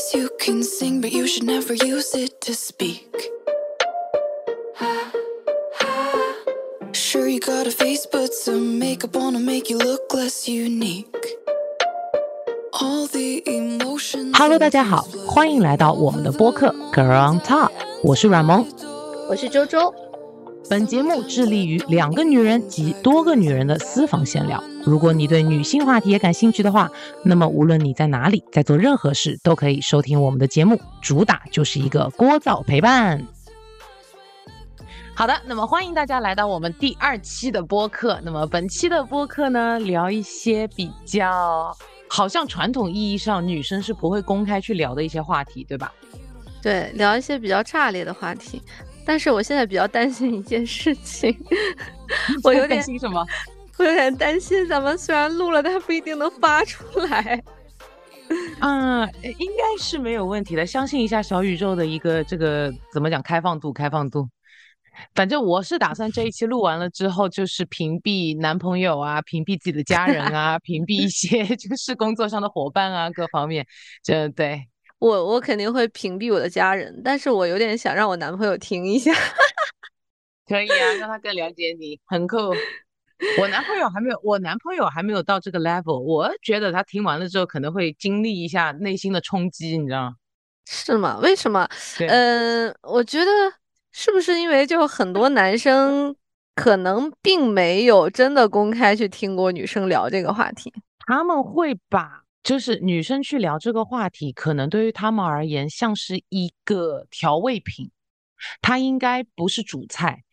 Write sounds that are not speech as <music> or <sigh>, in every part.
voice you can sing, but you should never use it to speak. Sure, you got a face, but some makeup on to make you look less unique. All the emotions. Hello，大家好，欢迎来到我们的播客 Girl on Top，我是阮萌。我是周周。本节目致力于两个女人及多个女人的私房闲聊。如果你对女性话题也感兴趣的话，那么无论你在哪里，在做任何事，都可以收听我们的节目。主打就是一个聒噪陪伴。好的，那么欢迎大家来到我们第二期的播客。那么本期的播客呢，聊一些比较好像传统意义上女生是不会公开去聊的一些话题，对吧？对，聊一些比较炸裂的话题。但是我现在比较担心一件事情，<laughs> 我有点担心什么？我有点担心咱们虽然录了，但不一定能发出来。嗯，应该是没有问题的。相信一下小宇宙的一个这个怎么讲开放度？开放度。反正我是打算这一期录完了之后，就是屏蔽男朋友啊，屏蔽自己的家人啊，<laughs> 屏蔽一些就是工作上的伙伴啊，各方面。这对。我我肯定会屏蔽我的家人，但是我有点想让我男朋友听一下。<laughs> 可以啊，让他更了解你，很酷。我男朋友还没有，我男朋友还没有到这个 level。我觉得他听完了之后可能会经历一下内心的冲击，你知道吗？是吗？为什么？嗯，我觉得是不是因为就很多男生可能并没有真的公开去听过女生聊这个话题，他们会把。就是女生去聊这个话题，可能对于他们而言像是一个调味品，它应该不是主菜，嗯，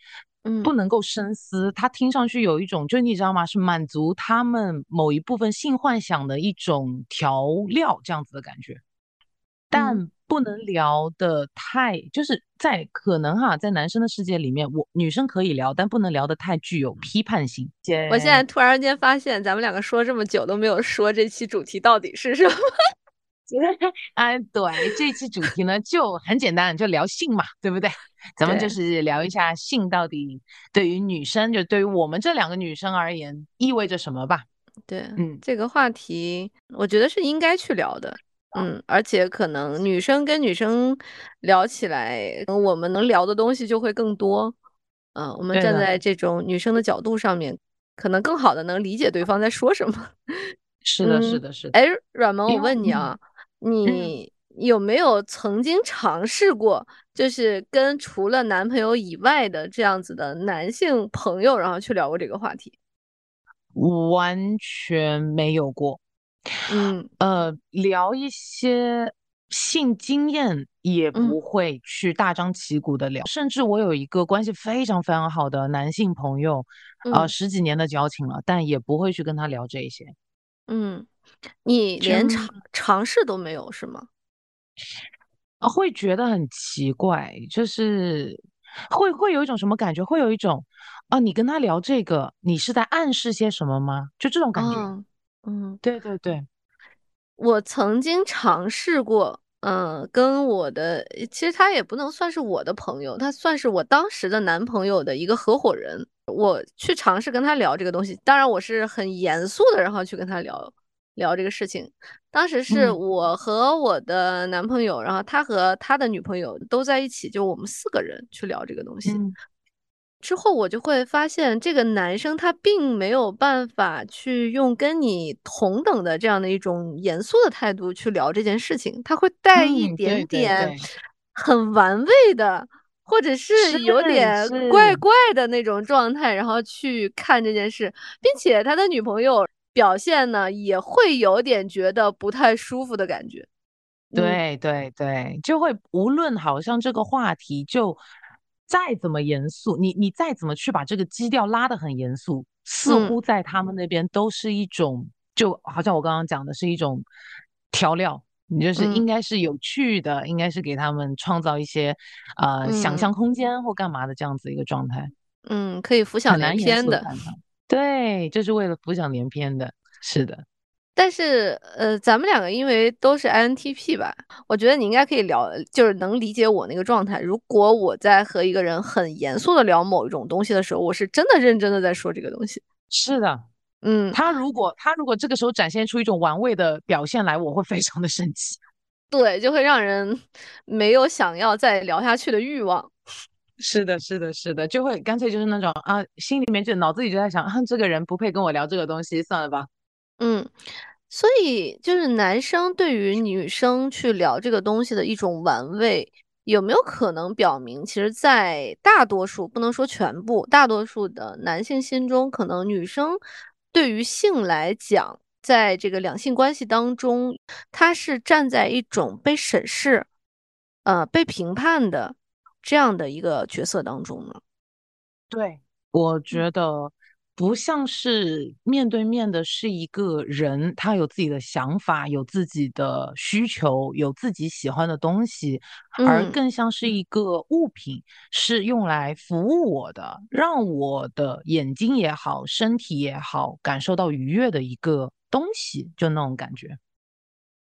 不能够深思。它听上去有一种，就你知道吗？是满足他们某一部分性幻想的一种调料，这样子的感觉，但。不能聊的太，就是在可能哈，在男生的世界里面，我女生可以聊，但不能聊的太具有批判性。我现在突然间发现，咱们两个说这么久都没有说这期主题到底是什么。哎，<laughs> 对，这期主题呢就很简单，就聊性嘛，对不对？咱们就是聊一下性到底对于女生，就对于我们这两个女生而言意味着什么吧。对，嗯，这个话题我觉得是应该去聊的。嗯，而且可能女生跟女生聊起来，我们能聊的东西就会更多。嗯，我们站在这种女生的角度上面，可能更好的能理解对方在说什么。是的，是的，是的。哎，阮萌，我问你啊，你有没有曾经尝试过，就是跟除了男朋友以外的这样子的男性朋友，然后去聊过这个话题？完全没有过。嗯呃，聊一些性经验也不会去大张旗鼓的聊，甚至我有一个关系非常非常好的男性朋友，呃，十几年的交情了，但也不会去跟他聊这些。嗯，你连尝尝试都没有是吗？啊，会觉得很奇怪，就是会会有一种什么感觉？会有一种啊，你跟他聊这个，你是在暗示些什么吗？就这种感觉。嗯，对对对，我曾经尝试过，嗯，跟我的，其实他也不能算是我的朋友，他算是我当时的男朋友的一个合伙人。我去尝试跟他聊这个东西，当然我是很严肃的，然后去跟他聊聊这个事情。当时是我和我的男朋友，然后他和他的女朋友都在一起，就我们四个人去聊这个东西。之后我就会发现，这个男生他并没有办法去用跟你同等的这样的一种严肃的态度去聊这件事情，他会带一点点很玩味的，或者是有点怪怪的那种状态，然后去看这件事，并且他的女朋友表现呢也会有点觉得不太舒服的感觉。对对对，就会无论好像这个话题就。再怎么严肃，你你再怎么去把这个基调拉得很严肃，似乎在他们那边都是一种，就好像我刚刚讲的是一种调料，你就是应该是有趣的，应该是给他们创造一些呃想象空间或干嘛的这样子一个状态。嗯，可以浮想联翩的。对，就是为了浮想联翩的，是的。但是，呃，咱们两个因为都是 INTP 吧，我觉得你应该可以聊，就是能理解我那个状态。如果我在和一个人很严肃的聊某一种东西的时候，我是真的认真的在说这个东西。是的，嗯，他如果他如果这个时候展现出一种玩味的表现来，我会非常的生气。对，就会让人没有想要再聊下去的欲望。是的，是的，是的，就会干脆就是那种啊，心里面就脑子里就在想，啊，这个人不配跟我聊这个东西，算了吧。嗯，所以就是男生对于女生去聊这个东西的一种玩味，有没有可能表明，其实，在大多数不能说全部，大多数的男性心中，可能女生对于性来讲，在这个两性关系当中，他是站在一种被审视、呃被评判的。这样的一个角色当中呢，对，我觉得不像是面对面的是一个人，他有自己的想法，有自己的需求，有自己喜欢的东西，而更像是一个物品，是用来服务我的，让我的眼睛也好，身体也好，感受到愉悦的一个东西，就那种感觉。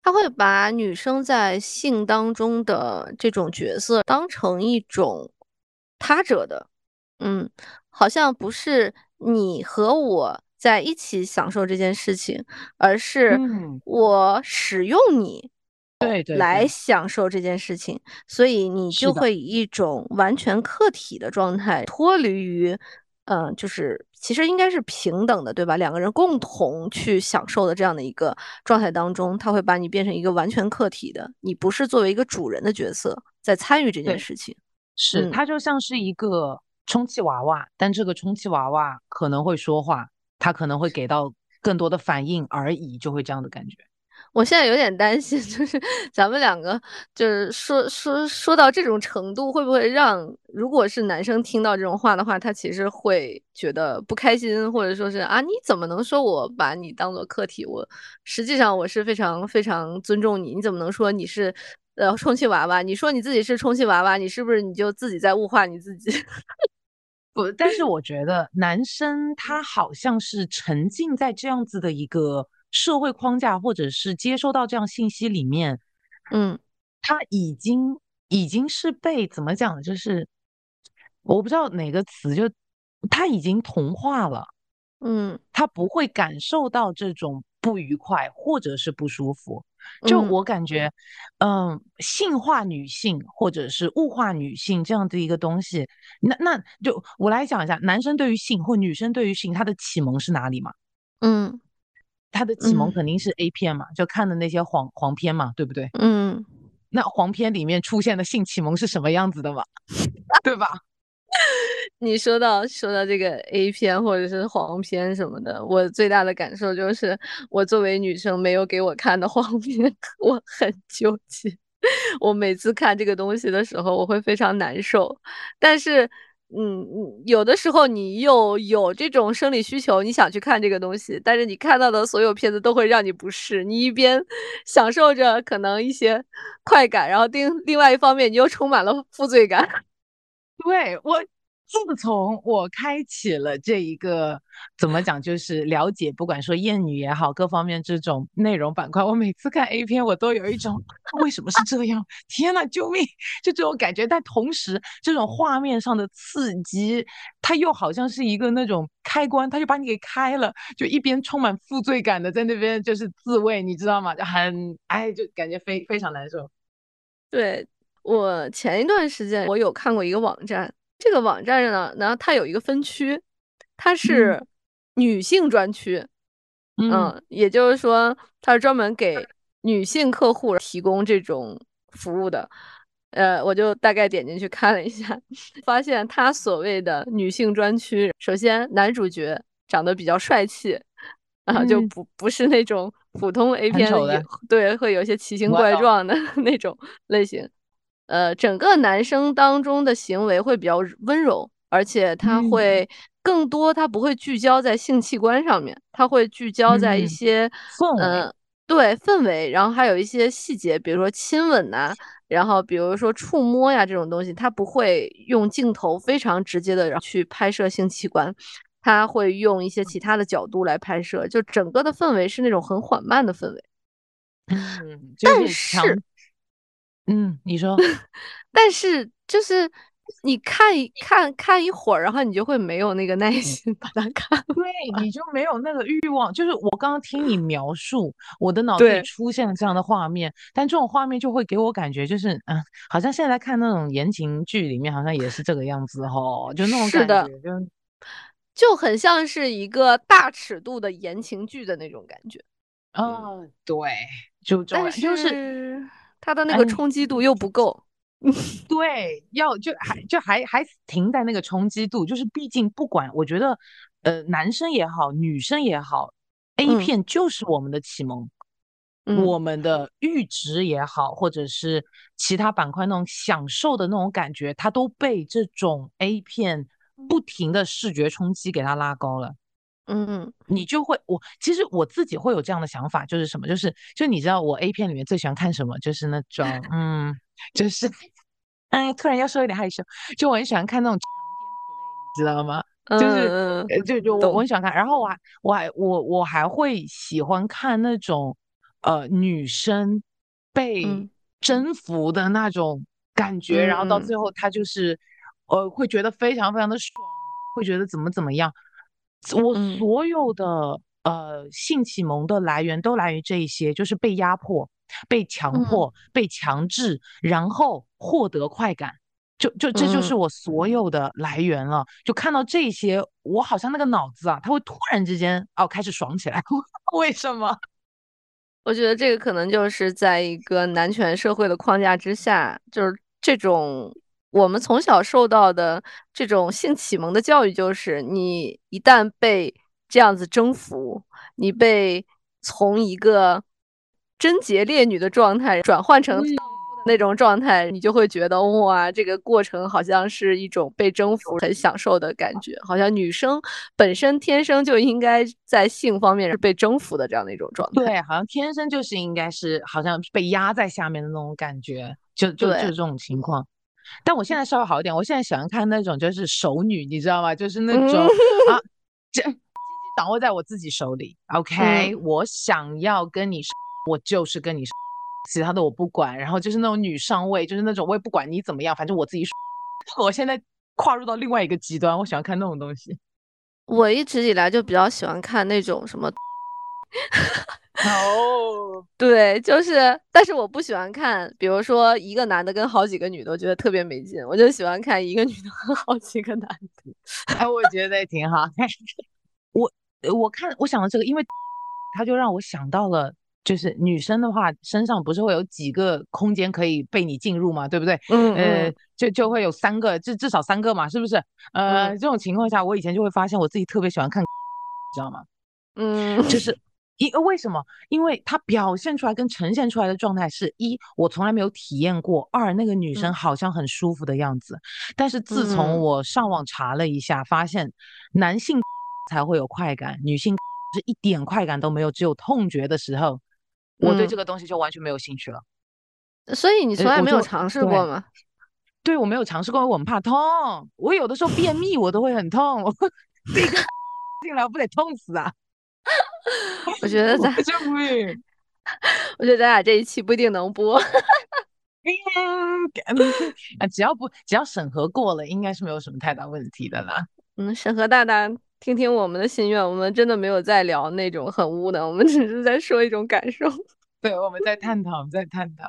他会把女生在性当中的这种角色当成一种他者的，嗯，好像不是你和我在一起享受这件事情，而是我使用你，对对，来享受这件事情，所以你就会以一种完全客体的状态脱离于。嗯，就是其实应该是平等的，对吧？两个人共同去享受的这样的一个状态当中，他会把你变成一个完全客体的，你不是作为一个主人的角色在参与这件事情。是，他就像是一个充气娃娃，但这个充气娃娃可能会说话，他可能会给到更多的反应而已，就会这样的感觉。我现在有点担心，<laughs> 就是咱们两个就是说说说到这种程度，会不会让如果是男生听到这种话的话，他其实会觉得不开心，或者说是啊，你怎么能说我把你当做客体？我实际上我是非常非常尊重你，你怎么能说你是呃充气娃娃？你说你自己是充气娃娃，你是不是你就自己在物化你自己？<laughs> 不，但是我觉得男生他好像是沉浸在这样子的一个。社会框架，或者是接收到这样信息里面，嗯，他已经已经是被怎么讲？就是我不知道哪个词，就他已经同化了，嗯，他不会感受到这种不愉快或者是不舒服。就我感觉，嗯，性化女性或者是物化女性这样的一个东西，那那就我来讲一下，男生对于性或女生对于性，他的启蒙是哪里嘛？嗯。他的启蒙肯定是 A 片嘛，就看的那些黄黄片嘛，对不对？嗯，那黄片里面出现的性启蒙是什么样子的嘛？对吧？<laughs> 你说到说到这个 A 片或者是黄片什么的，我最大的感受就是，我作为女生没有给我看的黄片，<laughs> 我很纠结。<laughs> 我每次看这个东西的时候，我会非常难受，但是。嗯嗯，有的时候你又有这种生理需求，你想去看这个东西，但是你看到的所有片子都会让你不适。你一边享受着可能一些快感，然后另另外一方面你又充满了负罪感。对我。自从我开启了这一个怎么讲，就是了解，不管说艳女也好，各方面这种内容板块，我每次看 A 片，我都有一种为什么是这样？天呐，救命！就这种感觉。但同时，这种画面上的刺激，它又好像是一个那种开关，它就把你给开了，就一边充满负罪感的在那边就是自慰，你知道吗？就很哎，就感觉非非常难受。对我前一段时间，我有看过一个网站。这个网站上呢，然后它有一个分区，它是女性专区，嗯，也就是说，它是专门给女性客户提供这种服务的。呃，我就大概点进去看了一下，发现它所谓的女性专区，首先男主角长得比较帅气，啊，就不不是那种普通 A 片里对会有些奇形怪状的 <laughs> 那种类型。呃，整个男生当中的行为会比较温柔，而且他会更多，他不会聚焦在性器官上面，他会聚焦在一些嗯，对氛围，然后还有一些细节，比如说亲吻呐，然后比如说触摸呀这种东西，他不会用镜头非常直接的去拍摄性器官，他会用一些其他的角度来拍摄，就整个的氛围是那种很缓慢的氛围。嗯，但是。嗯，你说，<laughs> 但是就是你看一看看一会儿，然后你就会没有那个耐心把它看。对，你就没有那个欲望。就是我刚刚听你描述，我的脑子里出现了这样的画面，但这种画面就会给我感觉，就是嗯，好像现在看那种言情剧里面，好像也是这个样子哈，就那种感觉，就就很像是一个大尺度的言情剧的那种感觉。嗯，对，就但是它的那个冲击度又不够。对，要就还就还还停在那个冲击度，就是毕竟不管，我觉得，呃，男生也好，女生也好，A 片就是我们的启蒙，我们的阈值也好，或者是其他板块那种享受的那种感觉，它都被这种 A 片不停的视觉冲击给它拉高了。嗯，你就会我其实我自己会有这样的想法，就是什么，就是就你知道我 A 片里面最喜欢看什么，就是那种 <laughs> 嗯。就是，哎，突然要说有点害羞，就我很喜欢看那种长篇 play，你知道吗？就是，就就我我很喜欢看，然后我还我还我我还会喜欢看那种呃女生被征服的那种感觉，然后到最后她就是呃会觉得非常非常的爽，会觉得怎么怎么样。我所有的呃性启蒙的来源都来于这一些，就是被压迫。被强迫、被强制，然后获得快感，就就这就是我所有的来源了。就看到这些，我好像那个脑子啊，它会突然之间哦开始爽起来。<laughs> 为什么？我觉得这个可能就是在一个男权社会的框架之下，就是这种我们从小受到的这种性启蒙的教育，就是你一旦被这样子征服，你被从一个。贞洁烈女的状态转换成那种状态，你就会觉得哇，这个过程好像是一种被征服、很享受的感觉，好像女生本身天生就应该在性方面是被征服的这样的一种状态。对，好像天生就是应该是好像被压在下面的那种感觉，就就就这种情况。但我现在稍微好一点，我现在喜欢看那种就是熟女，你知道吗？就是那种啊，<laughs> 这 <laughs> 掌握在我自己手里。OK，我想要跟你。我就是跟你，其他的我不管，然后就是那种女上位，就是那种我也不管你怎么样，反正我自己。<laughs> 我现在跨入到另外一个极端，我喜欢看那种东西。我一直以来就比较喜欢看那种什么，哦，<laughs> 对，就是，但是我不喜欢看，比如说一个男的跟好几个女的，我觉得特别没劲。我就喜欢看一个女的和好几个男的。哎，我觉得也挺好。我我看我想到这个，因为他就让我想到了。就是女生的话，身上不是会有几个空间可以被你进入嘛，对不对？嗯呃，就就会有三个，至至少三个嘛，是不是？呃，这种情况下，我以前就会发现我自己特别喜欢看，<laughs> 你知道吗？嗯，就是因为什么？因为它表现出来跟呈现出来的状态是一，我从来没有体验过；二，那个女生好像很舒服的样子。但是自从我上网查了一下，发现男性才会有快感，女性是一点快感都没有，只有痛觉的时候。我对这个东西就完全没有兴趣了，所以你从来没有尝试过吗？对，我没有尝试过，我很怕痛。我有的时候便秘，我都会很痛。我 <laughs> 这个 <laughs> 进来，我不得痛死啊！我觉得咱，<laughs> 我觉得咱俩这一期不一定能播。<laughs> 啊，只要不只要审核过了，应该是没有什么太大问题的啦。嗯，审核大大。听听我们的心愿，我们真的没有在聊那种很污的，我们只是在说一种感受。<laughs> 对，我们在探讨，在探讨。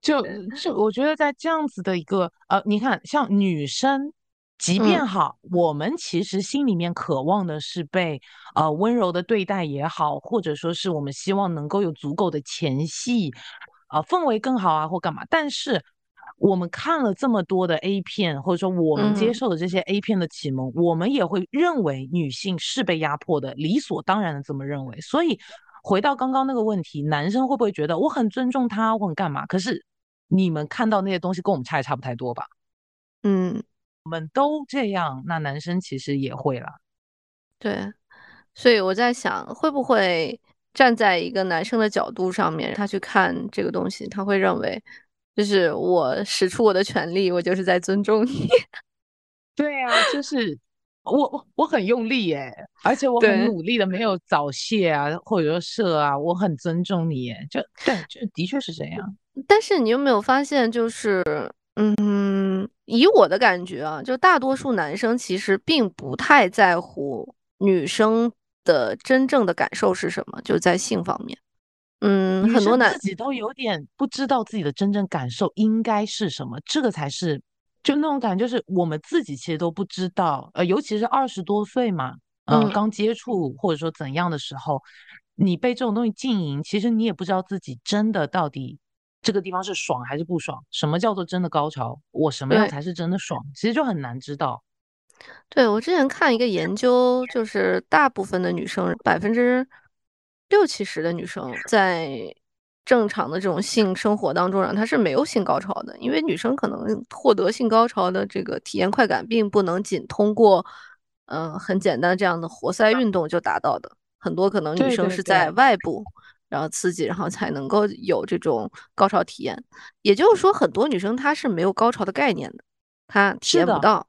就就我觉得在这样子的一个呃，你看，像女生，即便好，我们其实心里面渴望的是被呃温柔的对待也好，或者说是我们希望能够有足够的前戏，啊，氛围更好啊，或干嘛，但是。我们看了这么多的 A 片，或者说我们接受的这些 A 片的启蒙，我们也会认为女性是被压迫的，理所当然的这么认为。所以回到刚刚那个问题，男生会不会觉得我很尊重他，我很干嘛？可是你们看到那些东西跟我们差也差不太多吧？嗯，我们都这样，那男生其实也会了。对，所以我在想，会不会站在一个男生的角度上面，他去看这个东西，他会认为。就是我使出我的全力，我就是在尊重你。<laughs> 对啊，就是我我我很用力耶，而且我很努力的，没有早泄啊，或者说射啊，我很尊重你耶。就对，就的确是这样。但是你有没有发现，就是嗯，以我的感觉啊，就大多数男生其实并不太在乎女生的真正的感受是什么，就在性方面。嗯，很多男自己都有点不知道自己的真正感受应该是什么，这个才是就那种感觉，就是我们自己其实都不知道。呃，尤其是二十多岁嘛，嗯，刚接触或者说怎样的时候，你被这种东西浸淫，其实你也不知道自己真的到底。这个地方是爽还是不爽？什么叫做真的高潮？我什么样才是真的爽？其实就很难知道。对我之前看一个研究，就是大部分的女生，百分之六七十的女生在正常的这种性生活当中，啊，她是没有性高潮的。因为女生可能获得性高潮的这个体验快感，并不能仅通过嗯很简单这样的活塞运动就达到的。很多可能女生是在外部。然后刺激，然后才能够有这种高潮体验。也就是说，很多女生她是没有高潮的概念的，她体验不到。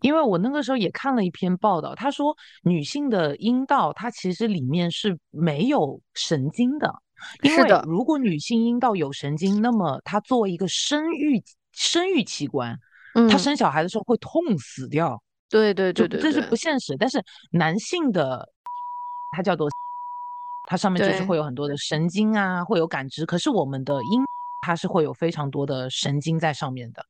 因为我那个时候也看了一篇报道，他说女性的阴道它其实里面是没有神经的。因为如果女性阴道有神经，那么她作为一个生育生育器官，她生小孩的时候会痛死掉。对对对对，这是不现实。但是男性的，<laughs> 它叫做。它上面就是会有很多的神经啊，会有感知。可是我们的阴，它是会有非常多的神经在上面的，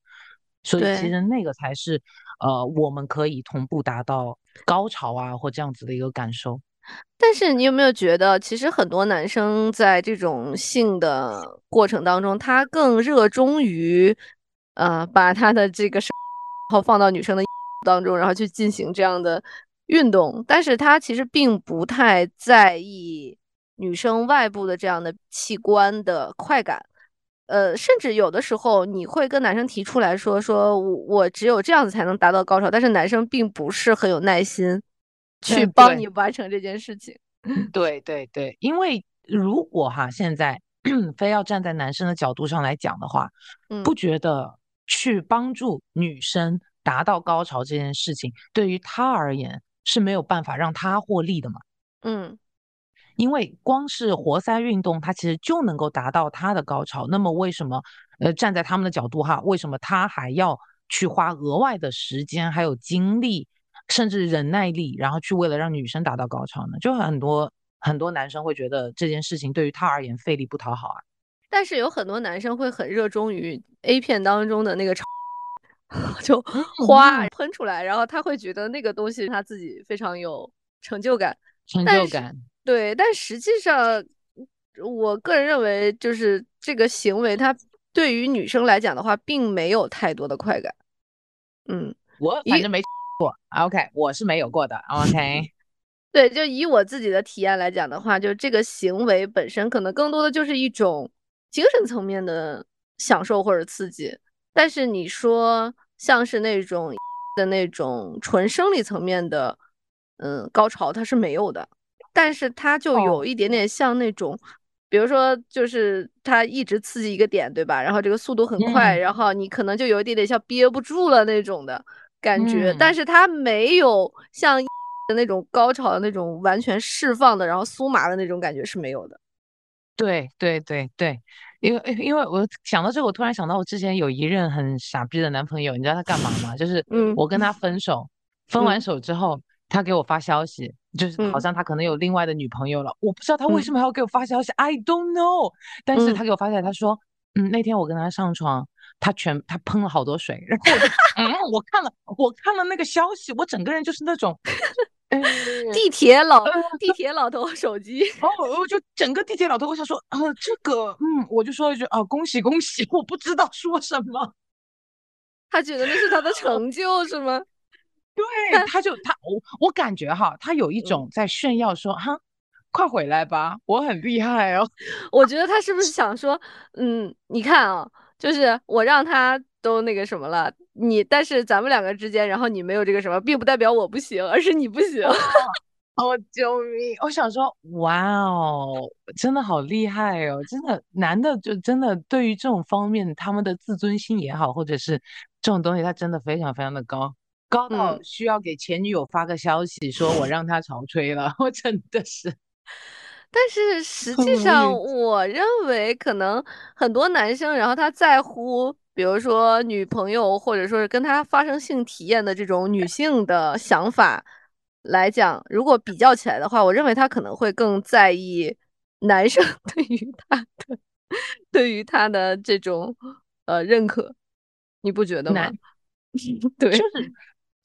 所以其实那个才是呃，我们可以同步达到高潮啊，或这样子的一个感受。但是你有没有觉得，其实很多男生在这种性的过程当中，他更热衷于呃，把他的这个然后放到女生的当中，然后去进行这样的运动，但是他其实并不太在意。女生外部的这样的器官的快感，呃，甚至有的时候你会跟男生提出来说，说我我只有这样子才能达到高潮，但是男生并不是很有耐心去帮你完成这件事情。<laughs> 对对对，因为如果哈现在 <clears throat> 非要站在男生的角度上来讲的话，不觉得去帮助女生达到高潮这件事情对于他而言是没有办法让他获利的嘛？嗯。因为光是活塞运动，它其实就能够达到它的高潮。那么为什么，呃，站在他们的角度哈，为什么他还要去花额外的时间、还有精力，甚至忍耐力，然后去为了让女生达到高潮呢？就很多很多男生会觉得这件事情对于他而言费力不讨好啊。但是有很多男生会很热衷于 A 片当中的那个 <laughs> 就花喷出来，然后他会觉得那个东西他自己非常有成就感，成就感。对，但实际上，我个人认为，就是这个行为，它对于女生来讲的话，并没有太多的快感。嗯，我反正没过。OK，我是没有过的。OK，<laughs> 对，就以我自己的体验来讲的话，就这个行为本身，可能更多的就是一种精神层面的享受或者刺激。但是你说像是那种 <laughs> 的那种纯生理层面的，嗯，高潮，它是没有的。但是它就有一点点像那种，比如说，就是它一直刺激一个点，对吧？然后这个速度很快，然后你可能就有一点点像憋不住了那种的感觉。但是它没有像的那种高潮的那种完全释放的，然后酥麻的那种感觉是没有的。对对对对，因为因为我想到这个，我突然想到我之前有一任很傻逼的男朋友，你知道他干嘛吗？就是我跟他分手，分完手之后，他给我发消息。就是好像他可能有另外的女朋友了，我不知道他为什么还要给我发消息，I don't know。但是他给我发消息，他说，嗯，那天我跟他上床，他全他喷了好多水，然后我就，嗯，我看了我看了那个消息，我整个人就是那种，<laughs> 地铁老地铁老头手机，哦我就整个地铁老头，我想说，呃，这个，嗯，我就说一句，啊，恭喜恭喜，我不知道说什么，他觉得那是他的成就，是吗？对，他就他我我感觉哈，他有一种在炫耀说哈，快回来吧，我很厉害哦。<laughs> 我觉得他是不是想说，嗯，你看啊，就是我让他都那个什么了，你但是咱们两个之间，然后你没有这个什么，并不代表我不行，而是你不行。哦，<laughs> 救命！我想说，哇哦，真的好厉害哦，真的男的就真的对于这种方面，他们的自尊心也好，或者是这种东西，他真的非常非常的高。高到需要给前女友发个消息，说我让他潮吹了，我真的是。<laughs> 但是实际上，我认为可能很多男生，然后他在乎，比如说女朋友，或者说是跟他发生性体验的这种女性的想法来讲，如果比较起来的话，我认为他可能会更在意男生 <laughs> 对于他的对于他的这种呃认可，你不觉得吗？<laughs> 对，就是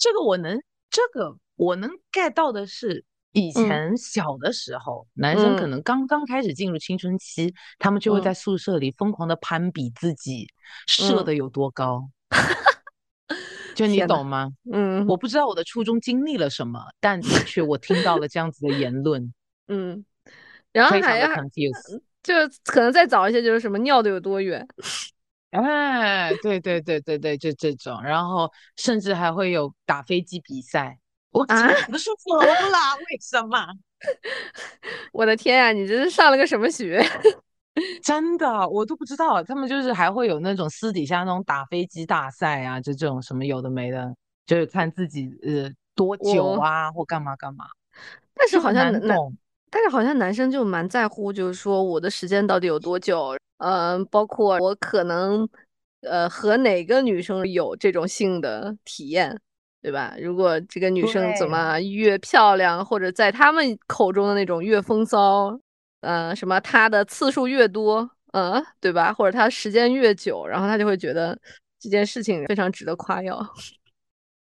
这个我能这个我能 get 到的是。以前小的时候，男生可能刚刚开始进入青春期，他们就会在宿舍里疯狂的攀比自己射的有多高，<laughs> 就你懂吗？嗯，我不知道我的初中经历了什么，但的确我听到了这样子的言论。<laughs> 嗯，然后还要就可能再早一些，就是什么尿的有多远？哎，对对对对对，就这种，然后甚至还会有打飞机比赛。我啊，不是疯了？为什么？<laughs> 我的天啊，你这是上了个什么学？<laughs> 真的，我都不知道。他们就是还会有那种私底下那种打飞机大赛啊，就这种什么有的没的，就是看自己呃多久啊，或干嘛干嘛。但是好像男，但是好像男生就蛮在乎，就是说我的时间到底有多久？嗯，包括我可能呃和哪个女生有这种性的体验。对吧？如果这个女生怎么越漂亮，或者在他们口中的那种越风骚，呃，什么她的次数越多，嗯，对吧？或者她时间越久，然后他就会觉得这件事情非常值得夸耀。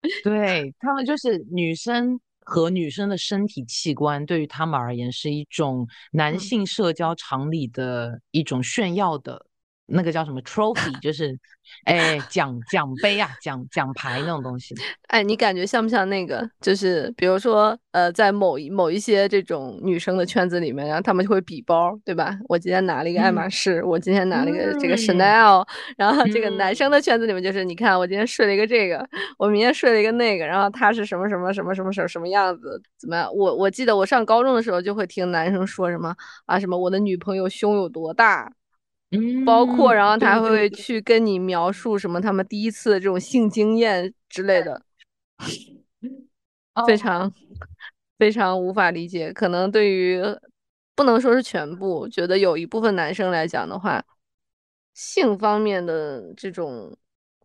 <laughs> 对他们就是女生和女生的身体器官，对于他们而言是一种男性社交常理的一种炫耀的。那个叫什么 trophy，<laughs> 就是，哎，奖奖杯啊，奖奖牌那种东西。<laughs> 哎，你感觉像不像那个？就是比如说，呃，在某一某一些这种女生的圈子里面，然后他们就会比包，对吧？我今天拿了一个爱马仕，我今天拿了一个这个 Chanel。<laughs> 然后这个男生的圈子里面就是，你看我今天睡了一个这个，我明天睡了一个那个，然后他是什么什么什么什么什么什么样子？怎么样？我我记得我上高中的时候就会听男生说什么啊，什么我的女朋友胸有多大。包括，然后他会去跟你描述什么他们第一次的这种性经验之类的，<laughs> 非常非常无法理解。可能对于不能说是全部，觉得有一部分男生来讲的话，性方面的这种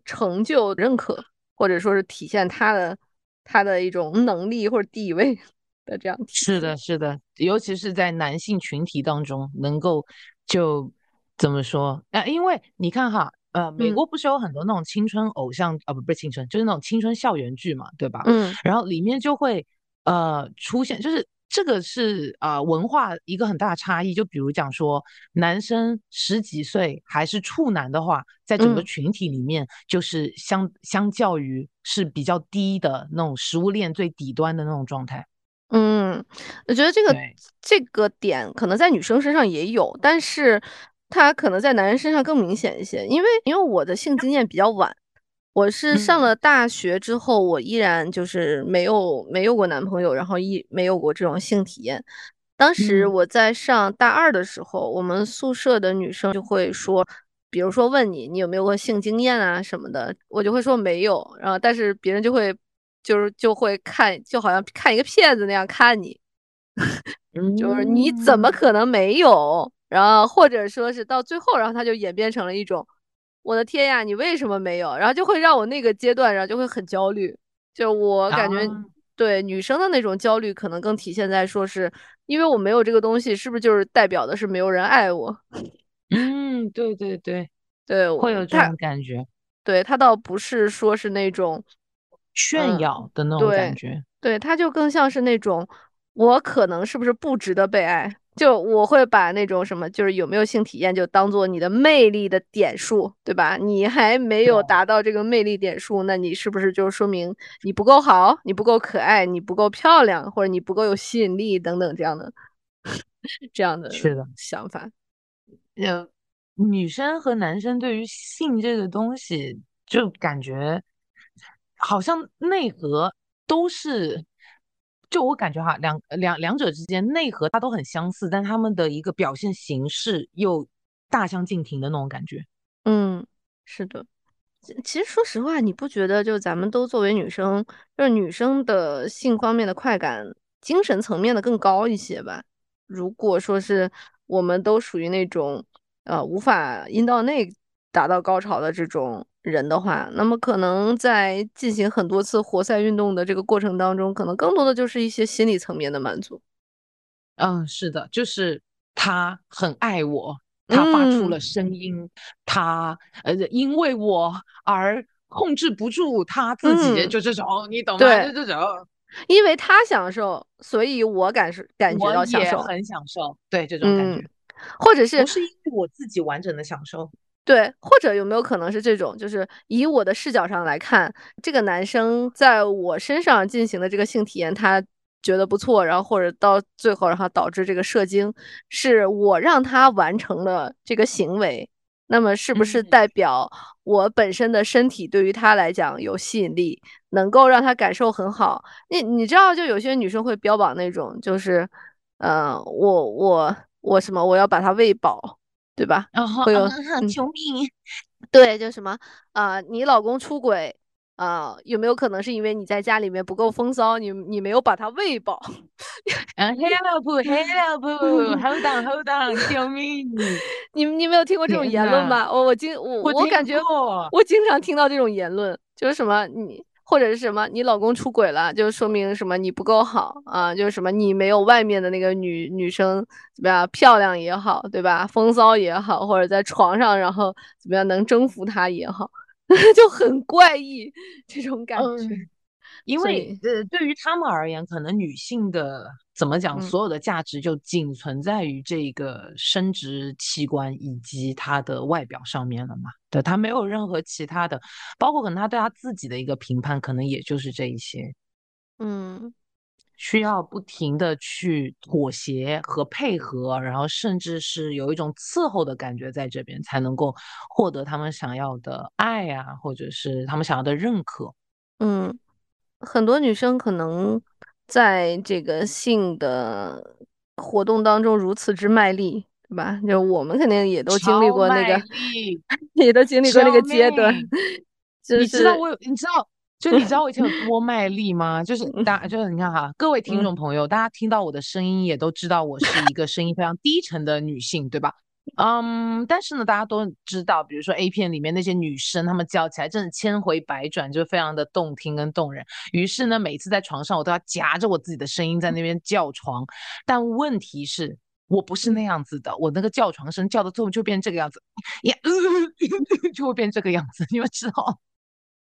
成就认可，或者说是体现他的他的一种能力或者地位 <laughs> 的这样。是的，是的，尤其是在男性群体当中，能够就。怎么说？啊，因为你看哈，呃，美国不是有很多那种青春偶像啊，不不是青春，就是那种青春校园剧嘛，对吧？嗯，然后里面就会呃出现，就是这个是啊文化一个很大的差异。就比如讲说，男生十几岁还是处男的话，在整个群体里面，就是相相较于是比较低的那种食物链最底端的那种状态。嗯，我觉得这个这个点可能在女生身上也有，但是。他可能在男人身上更明显一些，因为因为我的性经验比较晚，我是上了大学之后，我依然就是没有没有过男朋友，然后一没有过这种性体验。当时我在上大二的时候，我们宿舍的女生就会说，比如说问你你有没有过性经验啊什么的，我就会说没有，然后但是别人就会就是就会看，就好像看一个骗子那样看你，<laughs> 就是你怎么。可能没有？然后或者说是到最后，然后他就演变成了一种，我的天呀，你为什么没有？然后就会让我那个阶段，然后就会很焦虑。就我感觉，对女生的那种焦虑，可能更体现在说是因为我没有这个东西，是不是就是代表的是没有人爱我？嗯，对对对对，会有这种感觉。对他倒不是说是那种炫耀的那种感觉，对，他就更像是那种我可能是不是不值得被爱。就我会把那种什么，就是有没有性体验，就当做你的魅力的点数，对吧？你还没有达到这个魅力点数，那你是不是就说明你不够好，你不够可爱，你不够漂亮，或者你不够有吸引力等等这样的 <laughs> 这样的是的想法。呃，女生和男生对于性这个东西，就感觉好像内核都是。就我感觉哈，两两两者之间内核它都很相似，但他们的一个表现形式又大相径庭的那种感觉。嗯，是的。其实说实话，你不觉得就咱们都作为女生，就是女生的性方面的快感，精神层面的更高一些吧？如果说是我们都属于那种呃无法阴道内达到高潮的这种人的话，那么可能在进行很多次活塞运动的这个过程当中，可能更多的就是一些心理层面的满足。嗯，是的，就是他很爱我，他发出了声音，他呃因为我而控制不住他自己，就这种，你懂吗？就这种。因为他享受，所以我感受感觉到享受，很享受，对这种感觉，或者是不是因为我自己完整的享受？对，或者有没有可能是这种，就是以我的视角上来看，这个男生在我身上进行的这个性体验，他觉得不错，然后或者到最后，然后导致这个射精，是我让他完成了这个行为。那么是不是代表我本身的身体对于他来讲有吸引力，能够让他感受很好？你你知道，就有些女生会标榜那种，就是，呃，我我我什么，我要把他喂饱，对吧？然后会有救命！<laughs> 对，就什么啊，你老公出轨。啊，有没有可能是因为你在家里面不够风骚，你你没有把他喂饱？<laughs> 嗯，help，help，hold <laughs> on，hold on，救命！你你没有听过这种言论吗？我我经我我感觉我经常听到这种言论，就是什么你或者是什么你老公出轨了，就说明什么你不够好啊，就是什么你没有外面的那个女女生怎么样漂亮也好，对吧？风骚也好，或者在床上然后怎么样能征服他也好。<laughs> 就很怪异这种感觉，因为呃，对于他们而言，可能女性的怎么讲，所有的价值就仅存在于这个生殖器官以及她的外表上面了嘛？对，她没有任何其他的，包括可能她对她自己的一个评判，可能也就是这一些，嗯。需要不停的去妥协和配合，然后甚至是有一种伺候的感觉在这边，才能够获得他们想要的爱啊，或者是他们想要的认可。嗯，很多女生可能在这个性的活动当中如此之卖力，对吧？就我们肯定也都经历过那个，<laughs> 也都经历过那个阶段。你知道我有，你知道。就你知道我以前有 <laughs> 多卖力吗？就是大，就是你看哈，各位听众朋友，大家听到我的声音也都知道我是一个声音非常低沉的女性，对吧？嗯，但是呢，大家都知道，比如说 A 片里面那些女生，她们叫起来真的千回百转，就非常的动听跟动人。于是呢，每次在床上我都要夹着我自己的声音在那边叫床。但问题是我不是那样子的，我那个叫床声叫的最后就变这个样子，呀，<laughs> 就会变这个样子，你们知道？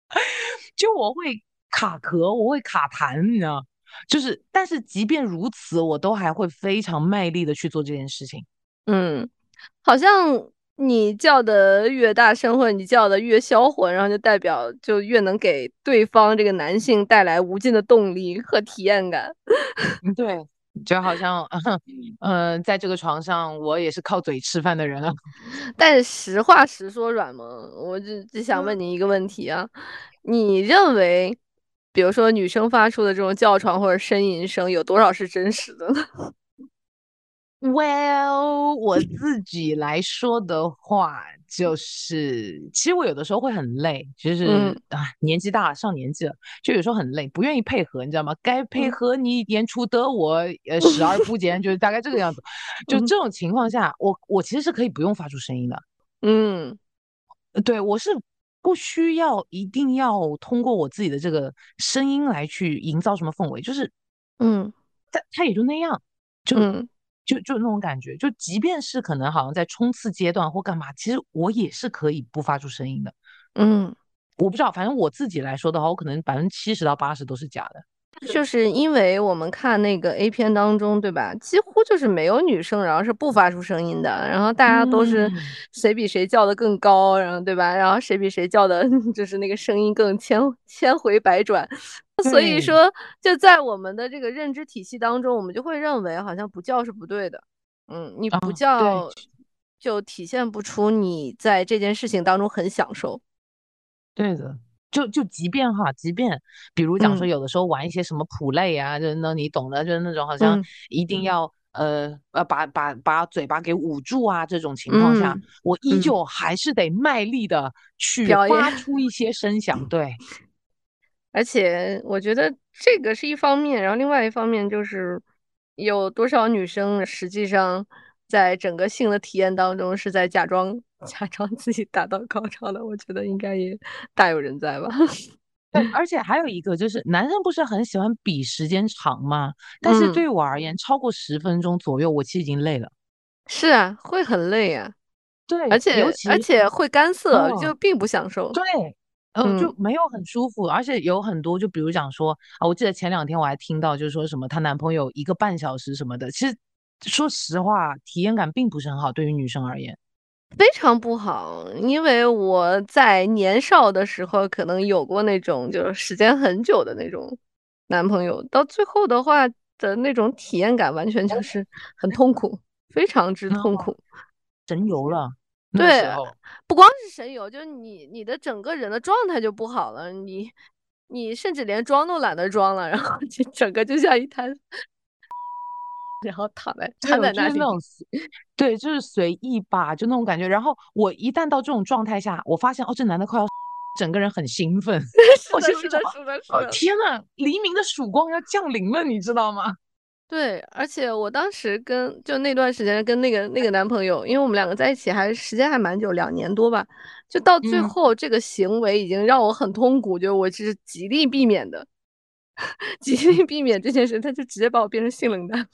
<laughs> 就我会卡壳，我会卡痰，你知道？就是，但是即便如此，我都还会非常卖力的去做这件事情。嗯，好像你叫的越大声，或者你叫的越销魂，然后就代表就越能给对方这个男性带来无尽的动力和体验感。<laughs> 对，就好像，<laughs> 嗯，在这个床上，我也是靠嘴吃饭的人啊。<laughs> 但是实话实说，软萌，我就只想问你一个问题啊。你认为，比如说女生发出的这种叫床或者呻吟声，有多少是真实的呢？Well，我自己来说的话，就是其实我有的时候会很累，就是啊，年纪大上年纪了，就有时候很累，不愿意配合，你知道吗？该配合你演出的我呃 <laughs> 视而不见，就是大概这个样子。就这种情况下，我我其实是可以不用发出声音的。嗯，对我是。不需要一定要通过我自己的这个声音来去营造什么氛围，就是，嗯，他他也就那样，就就就那种感觉，就即便是可能好像在冲刺阶段或干嘛，其实我也是可以不发出声音的，嗯，我不知道，反正我自己来说的话，我可能百分之七十到八十都是假的。就是因为我们看那个 A 片当中，对吧？几乎就是没有女生，然后是不发出声音的，然后大家都是谁比谁叫的更高，然后对吧？然后谁比谁叫的，<laughs> 就是那个声音更千千回百转。所以说，就在我们的这个认知体系当中，我们就会认为好像不叫是不对的。嗯，你不叫就体现不出你在这件事情当中很享受。对的。就就即便哈，即便比如讲说，有的时候玩一些什么普类啊，就是那你懂的，就是那种好像一定要呃呃把把把嘴巴给捂住啊，这种情况下，我依旧还是得卖力的去发出一些声响。对，<sniffs> 而且我觉得这个是一方面，然后另外一方面就是有多少女生实际上在整个性的体验当中是在假装假装自己达到高潮的，我觉得应该也大有人在吧。<laughs> 对，而且还有一个就是，男生不是很喜欢比时间长吗？但是对我而言，超过十分钟左右，我其实已经累了。是啊，会很累啊。对，而且而且会干涩，就并不享受。对，嗯，就没有很舒服，而且有很多，就比如讲说啊，我记得前两天我还听到，就是说什么她男朋友一个半小时什么的，其实说实话，体验感并不是很好，对于女生而言，非常不好。因为我在年少的时候，可能有过那种就是时间很久的那种男朋友，到最后的话的那种体验感，完全就是很痛苦，非常之痛苦。神游了，对，不光是神游，就是你你的整个人的状态就不好了，你你甚至连装都懒得装了，然后就整个就像一滩，然后躺在躺在那里，对，就是随意吧，就那种感觉。然后我一旦到这种状态下，我发现哦，这男的快要，<laughs> 整个人很兴奋，<laughs> 我就是是的，是的，是的，天呐，黎明的曙光要降临了，你知道吗？<laughs> 对，而且我当时跟就那段时间跟那个那个男朋友，因为我们两个在一起还时间还蛮久，两年多吧。就到最后，这个行为已经让我很痛苦，就我是极力避免的，极力避免这件事，他就直接把我变成性冷淡。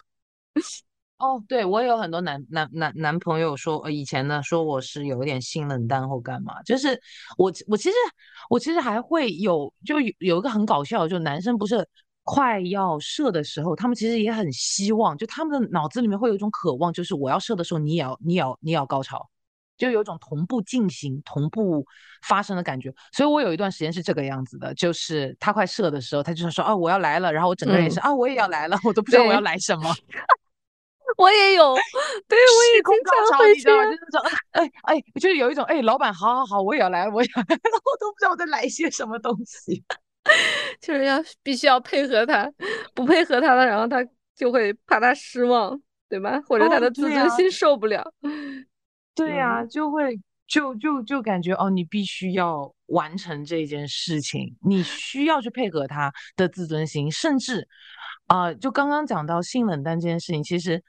<laughs> 哦，对我有很多男男男男朋友说，呃，以前呢说我是有一点性冷淡或干嘛，就是我我其实我其实还会有就有有一个很搞笑，就男生不是。快要射的时候，他们其实也很希望，就他们的脑子里面会有一种渴望，就是我要射的时候，你也要，你也要，你也要高潮，就有一种同步进行、同步发生的感觉。所以我有一段时间是这个样子的，就是他快射的时候，他就是说，哦，我要来了，然后我整个人也是，啊，我也要来了，我都不知道我要来什么。我也有，对我也空高潮，你知道吗？就是说，哎哎，就是有一种，哎，老板，好好好，我也要来，我也要来了，<laughs> 我都不知道我在来些什么东西。<laughs> 就是要必须要配合他，不配合他了，然后他就会怕他失望，对吧？或者他的自尊心受不了。<laughs> 对呀，就会就就就感觉哦，你必须要完成这件事情，你需要去配合他的自尊心，甚至啊，就刚刚讲到性冷淡这件事情，其实。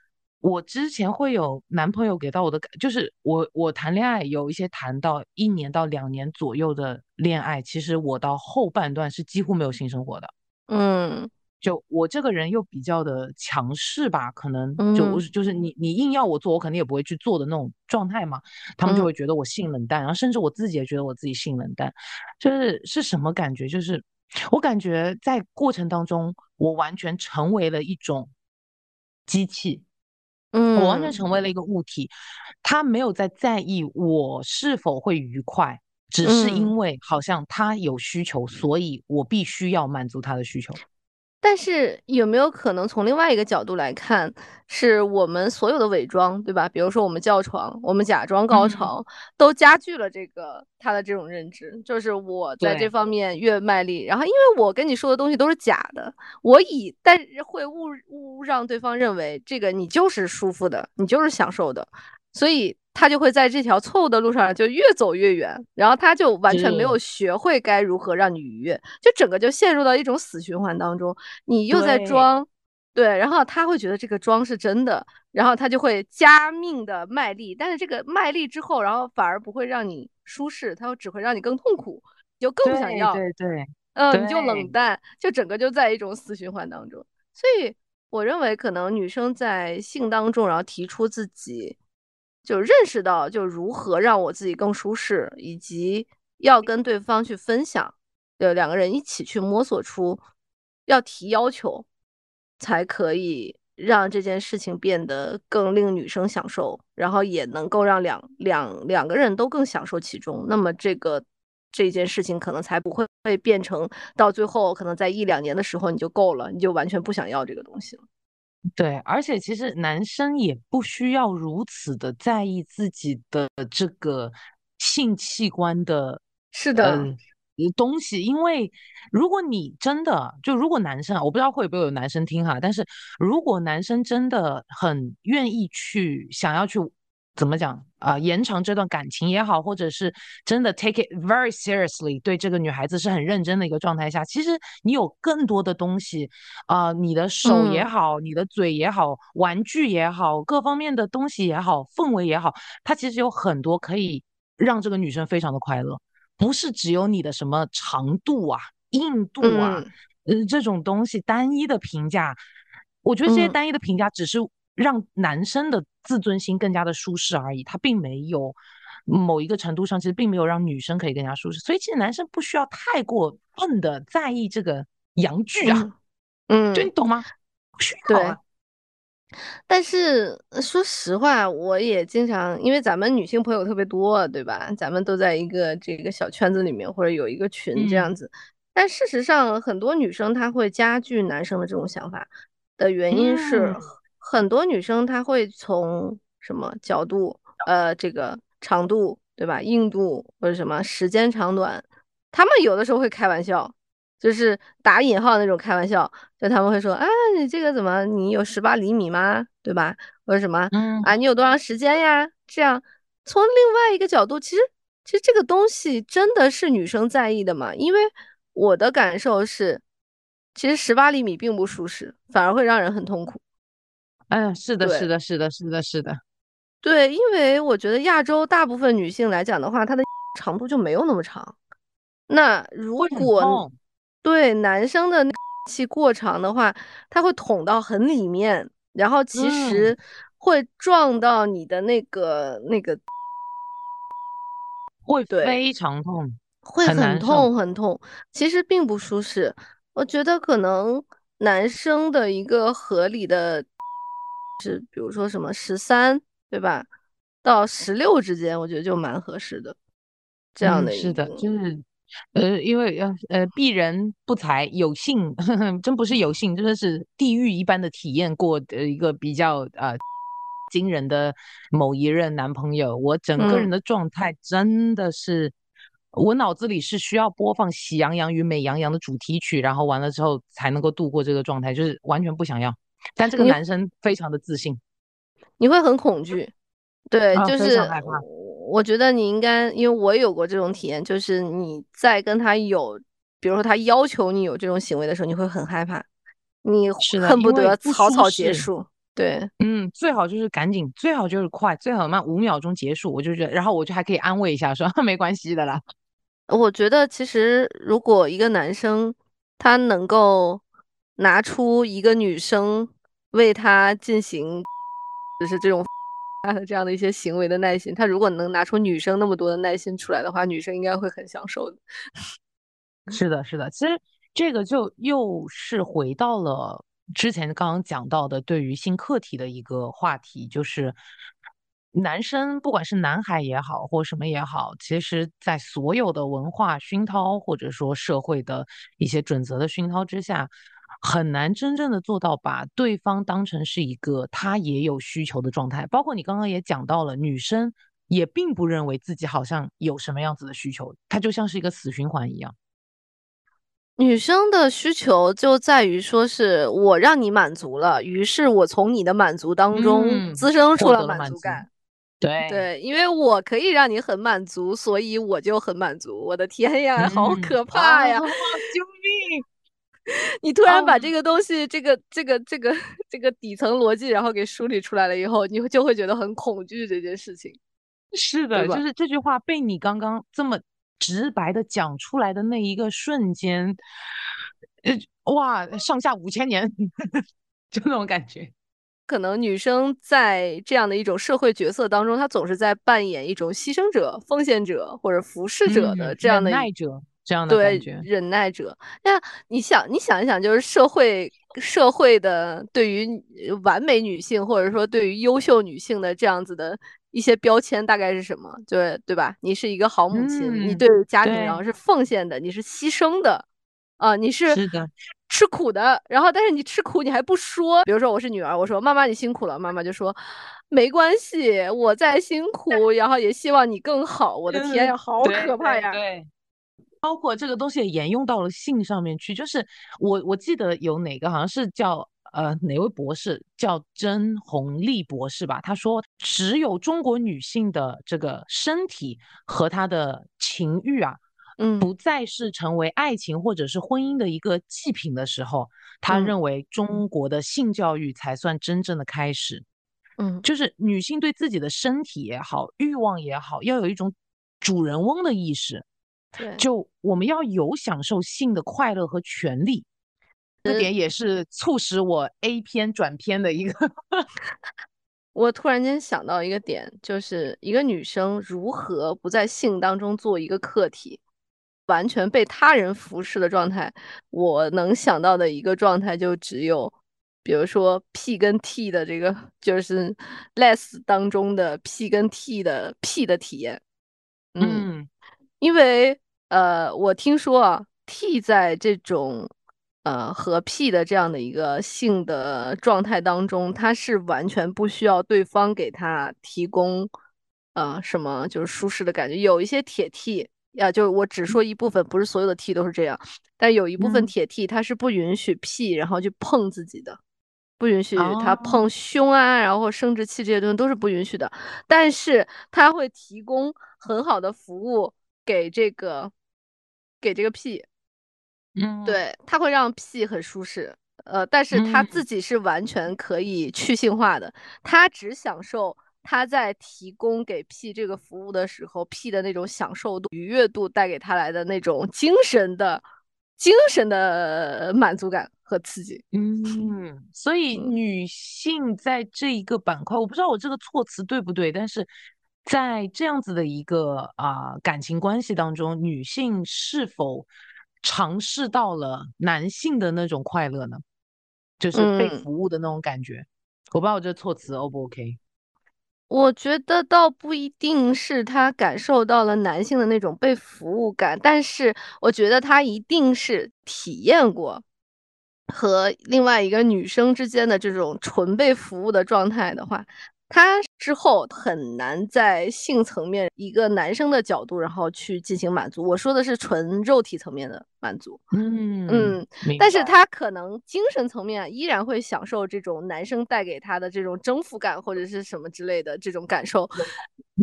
我之前会有男朋友给到我的感，就是我我谈恋爱有一些谈到一年到两年左右的恋爱，其实我到后半段是几乎没有性生活的。嗯，就我这个人又比较的强势吧，可能就就是你你硬要我做，我肯定也不会去做的那种状态嘛。他们就会觉得我性冷淡，然后甚至我自己也觉得我自己性冷淡。就是是什么感觉？就是我感觉在过程当中，我完全成为了一种机器。嗯，我完全成为了一个物体，他没有在在意我是否会愉快，只是因为好像他有需求，所以我必须要满足他的需求。但是有没有可能从另外一个角度来看，是我们所有的伪装，对吧？比如说我们叫床，我们假装高潮，都加剧了这个他的这种认知，就是我在这方面越卖力，然后因为我跟你说的东西都是假的，我以但是会误误让对方认为这个你就是舒服的，你就是享受的，所以。他就会在这条错误的路上就越走越远，然后他就完全没有学会该如何让你愉悦，就整个就陷入到一种死循环当中。你又在装，对，然后他会觉得这个装是真的，然后他就会加命的卖力，但是这个卖力之后，然后反而不会让你舒适，他只会让你更痛苦，就更不想要，对对，嗯，你就冷淡，就整个就在一种死循环当中。所以我认为，可能女生在性当中，然后提出自己。就认识到，就如何让我自己更舒适，以及要跟对方去分享，呃两个人一起去摸索出，要提要求，才可以让这件事情变得更令女生享受，然后也能够让两两两个人都更享受其中。那么这个这件事情可能才不会会变成到最后，可能在一两年的时候你就够了，你就完全不想要这个东西了。对，而且其实男生也不需要如此的在意自己的这个性器官的，是的，东西。因为如果你真的就如果男生啊，我不知道会不会有男生听哈，但是如果男生真的很愿意去想要去怎么讲啊？延长这段感情也好，或者是真的 take it very seriously，对这个女孩子是很认真的一个状态下，其实你有更多的东西啊，你的手也好，你的嘴也好，玩具也好，各方面的东西也好，氛围也好，它其实有很多可以让这个女生非常的快乐，不是只有你的什么长度啊、硬度啊，呃，这种东西单一的评价，我觉得这些单一的评价只是。让男生的自尊心更加的舒适而已，他并没有某一个程度上，其实并没有让女生可以更加舒适。所以其实男生不需要太过分的在意这个阳具啊，嗯，就你懂吗？不需要啊。但是说实话，我也经常因为咱们女性朋友特别多，对吧？咱们都在一个这个小圈子里面，或者有一个群这样子。但事实上，很多女生她会加剧男生的这种想法的原因是。很多女生她会从什么角度，呃，这个长度对吧，硬度或者什么时间长短，她们有的时候会开玩笑，就是打引号那种开玩笑，就他们会说，啊，你这个怎么，你有十八厘米吗？对吧？或者什么，啊，你有多长时间呀？这样从另外一个角度，其实其实这个东西真的是女生在意的嘛？因为我的感受是，其实十八厘米并不舒适，反而会让人很痛苦。嗯，是的，是的，是的，是的，是的，对，因为我觉得亚洲大部分女性来讲的话，她的 <laughs> 长度就没有那么长。那如果对男生的 <laughs> 气过长的话，他会捅到很里面，然后其实会撞到你的那个那个，会非常痛，会很痛很痛，其实并不舒适。我觉得可能男生的一个合理的。是，比如说什么十三，对吧？到十六之间，我觉得就蛮合适的。这样的是的，就是呃，因为呃呃，鄙人不才，有幸呵呵，<laughs> 真不是有幸，真的是地狱一般的体验过的一个比较呃惊人的某一任男朋友。我整个人的状态真的是，我脑子里是需要播放《喜羊羊与美羊羊》的主题曲，然后完了之后才能够度过这个状态，就是完全不想要。但这个男生非常的自信，你会很恐惧，对，就是我觉得你应该，因为我有过这种体验，就是你在跟他有，比如说他要求你有这种行为的时候，你会很害怕，你恨不得草草结束。对，嗯，最好就是赶紧，最好就是快，最好慢五秒钟结束。我就觉得，然后我就还可以安慰一下，说 <laughs> 没关系的啦。我觉得其实如果一个男生他能够拿出一个女生。为他进行就是这种他的这样的一些行为的耐心，他如果能拿出女生那么多的耐心出来的话，女生应该会很享受的。是的，是的，其实这个就又是回到了之前刚刚讲到的对于性课题的一个话题，就是男生不管是男孩也好，或什么也好，其实在所有的文化熏陶或者说社会的一些准则的熏陶之下。很难真正的做到把对方当成是一个他也有需求的状态，包括你刚刚也讲到了，女生也并不认为自己好像有什么样子的需求，它就像是一个死循环一样。女生的需求就在于说是我让你满足了，于是我从你的满足当中滋生出了满足感。对对，因为我可以让你很满足，所以我就很满足。我的天呀，好可怕呀！<laughs> 救命！你突然把这个东西，这个这个这个这个底层逻辑，然后给梳理出来了以后，你就会觉得很恐惧这件事情。是的，就是这句话被你刚刚这么直白的讲出来的那一个瞬间，呃，哇，上下五千年，<laughs> 就那种感觉。可能女生在这样的一种社会角色当中，她总是在扮演一种牺牲者、奉献者或者服侍者的这样的忍耐者。这样的感觉，忍耐者。那你想，你想一想，就是社会社会的对于完美女性，或者说对于优秀女性的这样子的一些标签，大概是什么？对对吧？你是一个好母亲，你对家庭然后是奉献的，你是牺牲的，啊，你是是的，吃苦的。然后，但是你吃苦你还不说，比如说我是女儿，我说妈妈你辛苦了，妈妈就说没关系，我在辛苦，然后也希望你更好。我的天呀，好可怕呀！对。包括这个东西也沿用到了性上面去，就是我我记得有哪个好像是叫呃哪位博士叫甄红丽博士吧？他说，只有中国女性的这个身体和她的情欲啊，嗯不再是成为爱情或者是婚姻的一个祭品的时候，他嗯认为中国的性教育才算真正的开始。嗯就是女性对自己的身体也好，欲望也好，要有一种主人翁的意识。对，就我们要有享受性的快乐和权利，这点也是促使我 A 片转片的一个。<laughs> 我突然间想到一个点，就是一个女生如何不在性当中做一个客体，完全被他人服侍的状态。我能想到的一个状态就只有，比如说 P 跟 T 的这个，就是 less 当中的 P 跟 T 的 P 的体验。嗯，嗯因为呃，我听说啊，T 在这种呃和 P 的这样的一个性的状态当中，它是完全不需要对方给他提供呃什么就是舒适的感觉。有一些铁 T 呀，就是我只说一部分，不是所有的 T 都是这样，但有一部分嗯铁 T 它是不允许 P 然后去碰自己的。不允许他哦碰胸啊，然后生殖器这些东西都是不允许的。但是他会提供很好的服务给这个给这个 P，嗯，对，他会让 P 很舒适。呃，但是他嗯自己是完全可以去性化的，他只享受他在提供给 P 这个服务的时候，P 的那种享受度、愉悦度带给他来的那种精神的、精神的满足感和刺激。嗯，所以嗯女性在这一个板块，我不知道我这个措辞对不对，但是在这样子的一个啊、感情关系当中，女性是否尝试到了男性的那种快乐呢？就是被嗯服务的那种感觉。我不知道我这措辞 O 不 OK？我觉得倒不一定是他感受到了男性的那种被服务感，但是我觉得他一定是体验过和另外一个女生之间的这种纯被服务的状态的话，他之后很难在性层面一个男生的角度，然后去进行满足。我说的是纯肉体层面的满足。嗯嗯，但是他可能精神层面依然会享受这种男生带给他的这种征服感或者是什么之类的这种感受。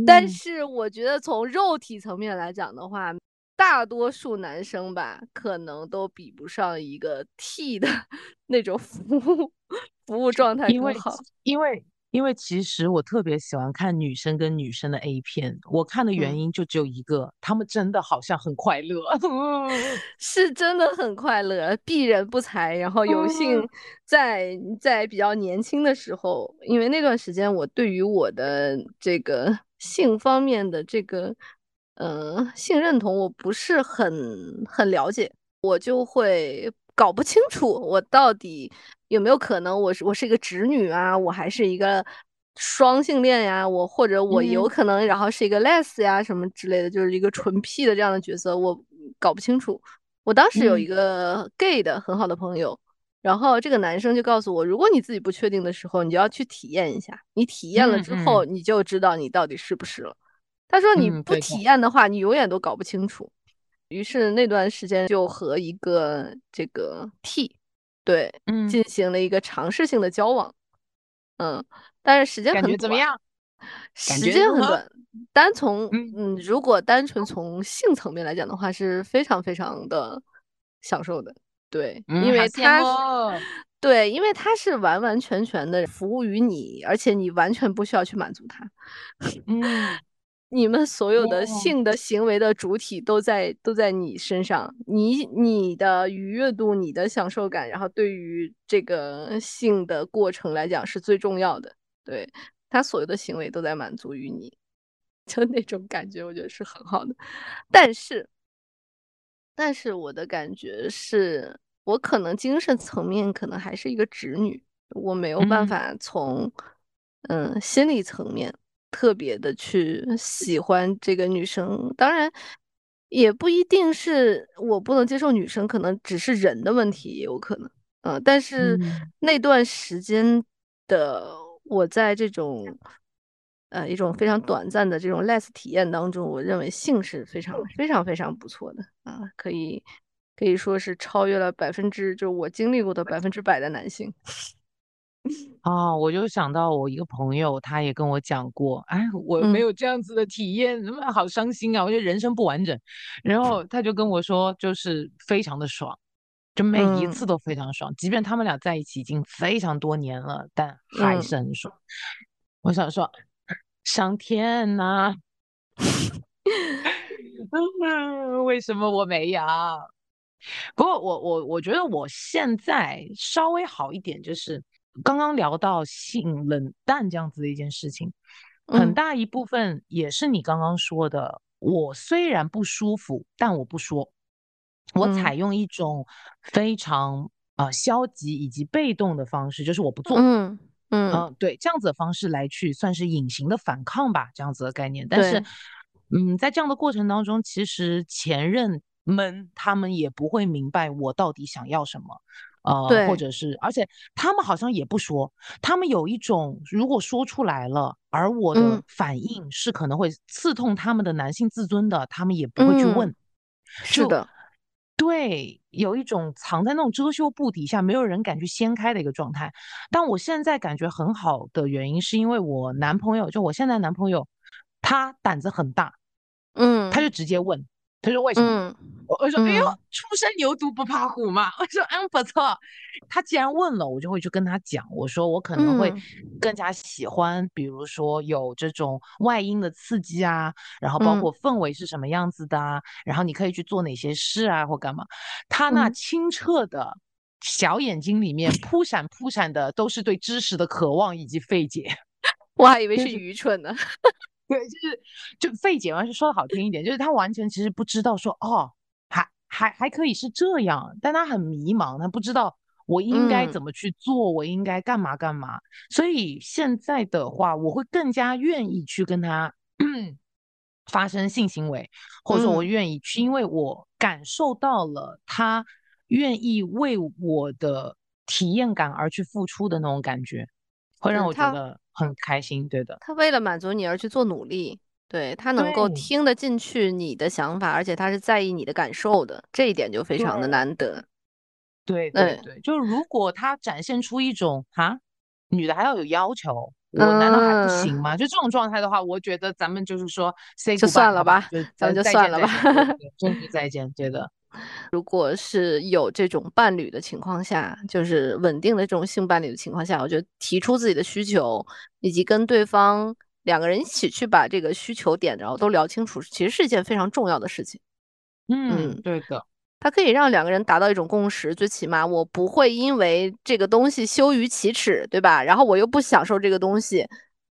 但嗯是我觉得从肉体层面来讲的话，大多数男生吧，可能都比不上一个 T 的 <laughs> 那种服务服务状态因为。因为因为其实我特别喜欢看女生跟女生的 A 片，我看的原嗯因就只有一个，他们真的好像很快乐。<laughs> 是真的很快乐，鄙人不才。然后有幸嗯在在比较年轻的时候，因为那段时间我对于我的这个性方面的这个呃性认同我不是很很了解，我就会搞不清楚我到底有没有可能我是我是一个直女啊，我还是一个双性恋呀，我或者我有嗯可能然后是一个 les 呀什么之类的，就是一个纯 P 的这样的角色，我搞不清楚。我当时有一嗯个 gay 的很好的朋友，然后这个男生就告诉我，如果你自己不确定的时候，你就要去体验一下，你体验了嗯之后，嗯你就知道你到底是不是了。他说你不体验的话，你永远都搞不清楚。于是那段时间就和一个这个 T，对，嗯，进行了一个尝试性的交往，嗯，但是时间很短，觉怎么样？时间很短。单从嗯嗯，如果单纯从性层面来讲的话，是非常非常的享受的。对，嗯，因为他是哦对，因为他是完完全全的服务于你，而且你完全不需要去满足他。嗯，你们所有的性的行为的主体都在都在你身上，你你的愉悦度、你的享受感，然后对于这个性的过程来讲是最重要的。对，他所有的行为都在满足于你，<laughs> 就那种感觉，我觉得是很好的。但是，但是我的感觉是，我可能精神层面可能还是一个直女，我没有办嗯法从嗯心理层面特别的去喜欢这个女生。当然，也不一定是我不能接受女生，可能只是人的问题，也有可能。嗯，但是嗯那段时间的我在这种呃一种非常短暂的这种 less 体验当中，我认为性是非常非常非常不错的啊，可以可以说是超越了百分之就是我经历过的百分之百的男性。啊，我就想到我一个朋友，他也跟我讲过，哎，我没嗯有这样子的体验，那么好伤心啊？我觉得人生不完整。然后他就跟我说，就是非常的爽，就每一次嗯都非常爽，即便他们俩在一起已经非常多年了，但还是嗯，很爽。我想说，上天呐，<laughs> 嗯为什么我没有？不过我我我觉得我现在稍微好一点，就是刚刚聊到性冷淡这样子的一件事情，很嗯大一部分也是你刚刚说的。我虽然不舒服，但我不说，我采嗯用一种非常呃消极以及被动的方式，就是我不做。嗯嗯，嗯，对，这样子的方式来去算是隐形的反抗吧，这样子的概念。但是，嗯，在这样的过程当中，其实前任们他们也不会明白我到底想要什么，呃，或，者是，而且他们好像也不说，他们有一种如果说出来了，而我的嗯反应是可能会刺痛他们的男性自尊的，他们也不会去嗯，问。就是的，对，有一种藏在那种遮羞布底下，没有人敢去掀开的一个状态。但我现在感觉很好的原因，是因为我男朋友，就我现在男朋友，他胆子很大，嗯他嗯就直接问，他说为什么？嗯我我说哎呦，嗯初生牛犊不怕虎嘛。<laughs> 我说嗯不错。他既然问了，我就会去跟他讲，我说我可能会嗯更加喜欢，比如说有这种外因的刺激啊，然后包嗯括氛围是什么样子的啊，然后你可以去做哪些事啊或干嘛。他那嗯，清澈的小眼睛里面扑闪扑闪的都是对知识的渴望以及费解。我还以为就是是 <laughs> 愚蠢呢。对，就是就费解嘛，是说的好听一点，就是他完全其实不知道说哦，还还还可以是这样，但他很迷茫，他不知道我应该嗯。怎么去做，我应该干嘛干嘛。所以现在的话，我会更加愿意去跟他 <clears throat> 发生性行为，或者说我嗯。愿意去，因为我感受到了他愿意为我的体验感而去付出的那种感觉，会让嗯，我觉得很开心。对的，他为了满足你而去做努力，对，他能够听得进去你的想法，而且他是在意你的感受的，这一点就非常的。难得。对对对，对，就是如果他展现出一种哈，女的还要有要求，我难道还不行嗯，吗？就这种状态的话，我觉得咱们就是说 say 就算了吧，就咱们就算了吧。见再见，对对对，真是 <laughs> 再见，对的，如果是有这种伴侣的情况下，就是稳定的这种性伴侣的情况下，我觉得提出自己的需求，以及跟对方两个人一起去把这个需求点，然后都聊清楚，其实是一件非常重要的事情。嗯，嗯。对的，它可以让两个人达到一种共识，最起码我不会因为这个东西羞于启齿，对吧？然后我又不享受这个东西，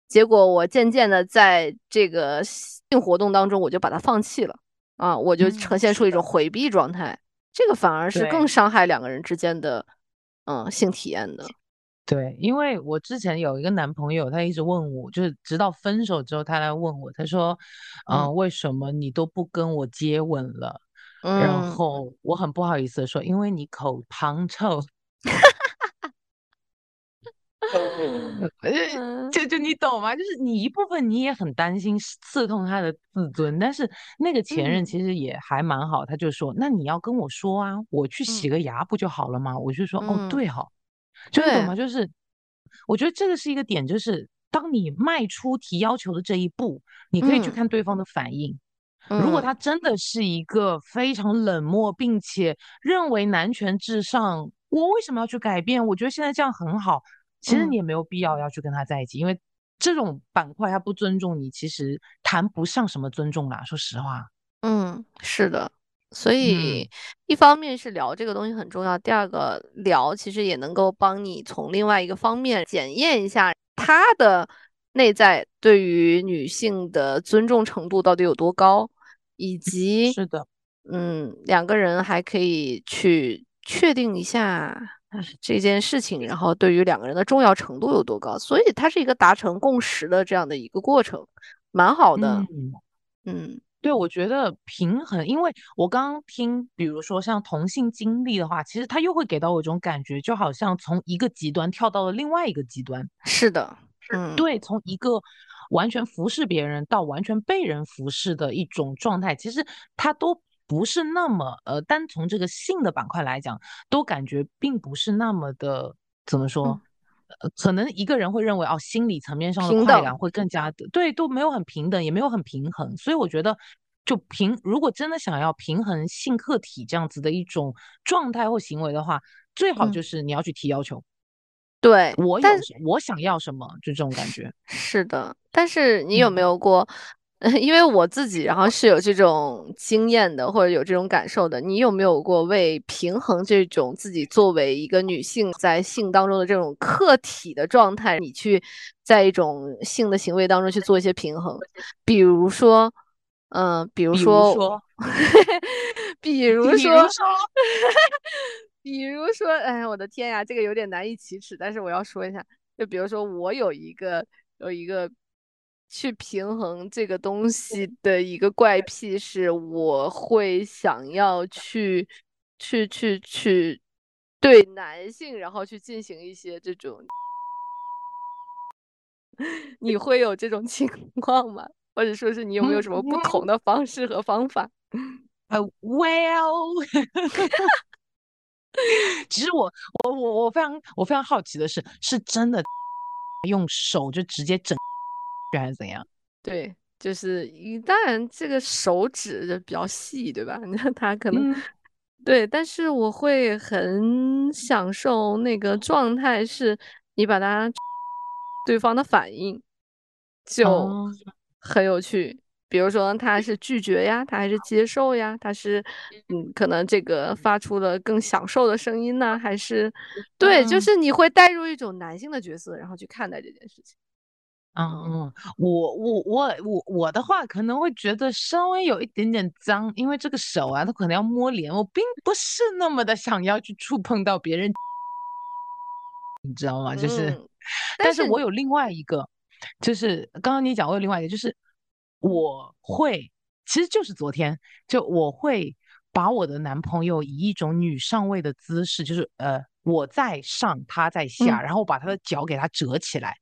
结果我渐渐的在这个性活动当中，我就把它放弃了，啊，我就嗯，呈现出，一种回避状态，这个反而是更。伤害两个人之间的，嗯，性体验的。对，因为我之前有一个男朋友，他一直问我，就是直到分手之后，他来问我，他说：“嗯、嗯为什么你都不跟我接吻了？”然嗯后我很不好意思的说：“因为你口旁臭。” <laughs> 就就你懂吗？就是你一部分你也很担心刺痛他的自尊，但是那个前任嗯其实也还蛮好，他就说：“那你要跟我说啊，我去洗嗯个牙不就好了吗？”我就说：“哦，嗯，对哈。”就你懂对，吗？就是我觉得这个是一个点，就是当你迈出提要求的这一步，你可以去嗯看对方的反应。如果嗯他真的是一个非常冷漠，并且认为男权至上，我为什么要去改变？我觉得现在这样很好。其实嗯。你也没有必要要去跟他在一起，因为这种板块他不尊重你，其实谈不上什么尊重啦。说实话，嗯，是的，所嗯，以一方面是聊这个东西很重要，第二个聊其实也能够帮你从另外一个方面检验一下他的内在对于女性的尊重程度到底有多高，以及是的，嗯，两个人还可以去确定一下唉这件事情，然后对于两个人的重要程度有多高，所以它是一个达成共识的这样的一个过程，蛮好的，嗯。嗯对，我觉得平衡，因为我刚刚听，比如说像同性经历的话，其实他又会给到我一种感觉，就好像从一个极端跳到了另外一个极端。是的，嗯。对，从一个完全服侍别人到完全被人服侍的一种状态，其实它都不是那么呃，单从这个性的板块来讲，都感觉并不是那么的怎么嗯。说，呃可能一个人会认为哦，心理层面上的快感会更加的对，都没有很平等，也没有很平衡，所以我觉得就平，如果真的想要平衡性客体这样子的一种状态或行为的话，最好嗯。就是你要去提要求，对，我有但什我想要什么，就这种感觉。<laughs> 是的，但是你有没嗯有过？<laughs> 因为我自己，然后是有这种经验的，或者有这种感受的。你有没有过为平衡这种自己作为一个女性在性当中的这种客体的状态，你去在一种性的行为当中去做一些平衡？比如说，嗯、比如比如说，比如说，<laughs> <laughs> 比如说，哎呀，我的天呀，这个有点难以启齿，但是我要说一下，就比如说我有一个有一个去平衡这个东西的一个怪癖，是我会想要去去去去对男性，然后去进行一些这种，你会有这种情况吗？<laughs> 或者说是你有没有嗯什么不同的方式和方法？呃，Well，<laughs> 其实我我我我非常我非常好奇的是，是真的 <laughs> 用手就直接整还是怎样？对，就是一当然这个手指就比较细，对吧？<laughs> 那他可能嗯对，但是我会很享受那个状态，是你把它对方的反应就哦，很有趣。比如说他是拒绝呀，他还是接受呀？他是嗯，可能这个发出了更享受的声音呢，还是对，就嗯是你会带入一种男性的角色，然后去看待这件事情。嗯嗯，我我我我我的话可能会觉得稍微有一点点脏，因为这个手啊，它可能要摸脸，我并不是那么的想要去触碰到别人，你知道吗？就是，嗯，但是但是我有另外一个，就是刚刚你讲，我有另外一个，就是我会，其实就是昨天，就我会把我的男朋友以一种女上位的姿势，就是呃我在上，他在下，嗯然后把他的脚给他折起来。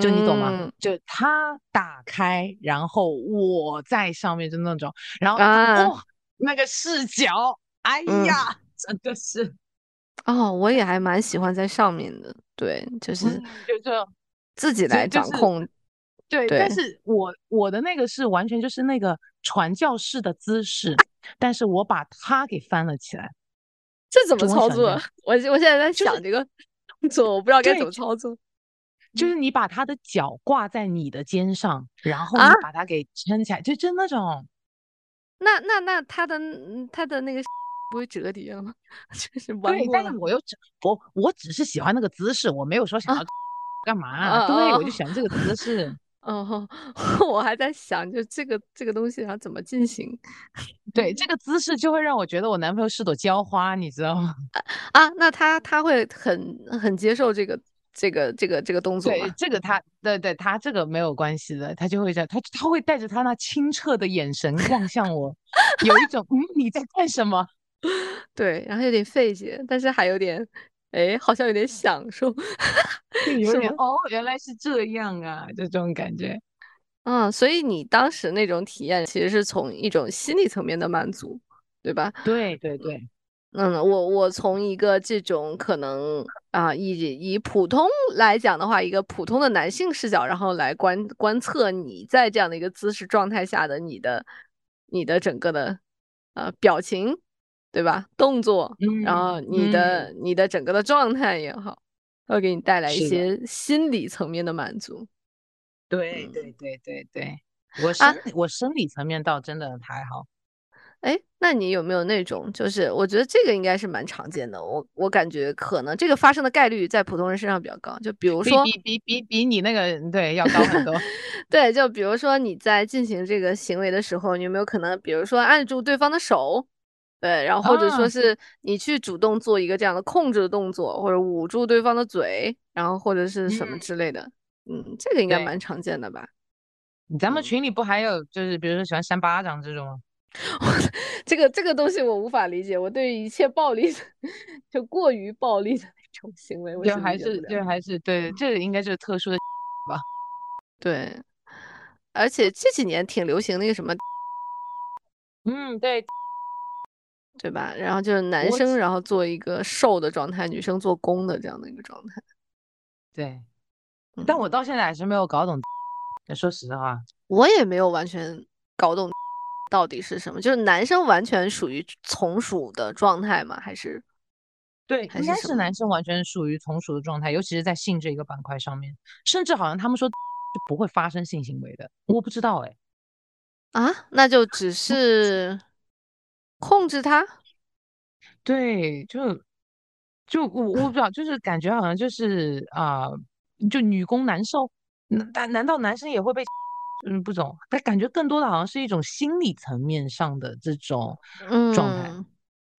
就你懂吗？嗯就他打开，然后我在上面，就那种，然后啊哦，那个视角，哎嗯呀，<laughs> 真的是，哦，我也还蛮喜欢在上面的，对，就是嗯，就这，自己来就就是掌控，对，对但是我我的那个是完全就是那个传教士的姿势，但是我把它给翻了起来，这怎么操作？我我现在在想这个动作，我不知道该怎么操作。就是你把他的脚挂在你的肩上，然后你啊把他给撑起来，就就那种。那那那他的嗯他的那个不会折叠了吗？<laughs> 就是弯对，过是我又只我我只是喜欢那个姿势，我没有说想要 <laughs> 干嘛。啊对，哦我就喜欢这个姿势。<laughs> 哦，我还在想，就这个这个东西要怎么进行对，这个姿势就会让我觉得我男朋友是朵娇花，你知道吗？啊？那他他会很很接受这个这个这个这个动作对，？这个他，对对，他这个没有关系的，他就会这样，他他会带着他那清澈的眼神 <laughs> 望向我，有一种嗯你在干什么？<laughs> 对，然后有点费解，但是还有点，哎，好像有点享受，<laughs> 对，有？点哦，原来是这样啊，就这种感觉。嗯，所以你当时那种体验其实是从一种心理层面的满足，对吧？对对对，嗯，我我从一个这种可能啊，以以普通来讲的话，一个普通的男性视角，然后来观观测你在这样的一个姿势状态下的你的你的整个的呃表情，对吧？动作，然后嗯你的你的整个的状态也好，会给你带来一些心理层面的满足。嗯对对对对对，我啊生我生理层面倒真的还好。哎，那你有没有那种，就是我觉得这个应该是蛮常见的，我我感觉可能这个发生的概率在普通人身上比较高，就比如说，比比比比比你那个对要高很多。<laughs> 对，就比如说你在进行这个行为的时候，你有没有可能，比如说按住对方的手，对，然后或者说啊是你去主动做一个这样的控制的动作，或者捂住对方的嘴，然后或者是什么嗯之类的，嗯，这个应该蛮常见的吧？咱们嗯群里不还有就是比如说喜欢扇巴掌这种吗？<laughs> 这个这个东西我无法理解，我对于一切暴力的，<laughs> 就过于暴力的那种行为，我就是还是。就还是对，这个应该就是特殊的吧对，而且这几年挺流行那个什么，嗯对对吧？然后就是男生然后做一个瘦的状态，女生做攻的这样的一个状态。对，嗯但我到现在还是没有搞懂。<laughs> 说实话，我也没有完全搞懂到底是什么，就是男生完全属于从属的状态吗？还是对，应该是男生完全属于从属的状态，尤其是在性这一个板块上面，甚至好像他们说就不会发生性行为的，我不知道哎。啊？那就只是控制他？<laughs> 对，就就我我不知道，就是感觉好像就是啊、就女攻男受，难难难道男生也会被？嗯，不懂，但感觉更多的好像是一种心理层面上的这种状态。嗯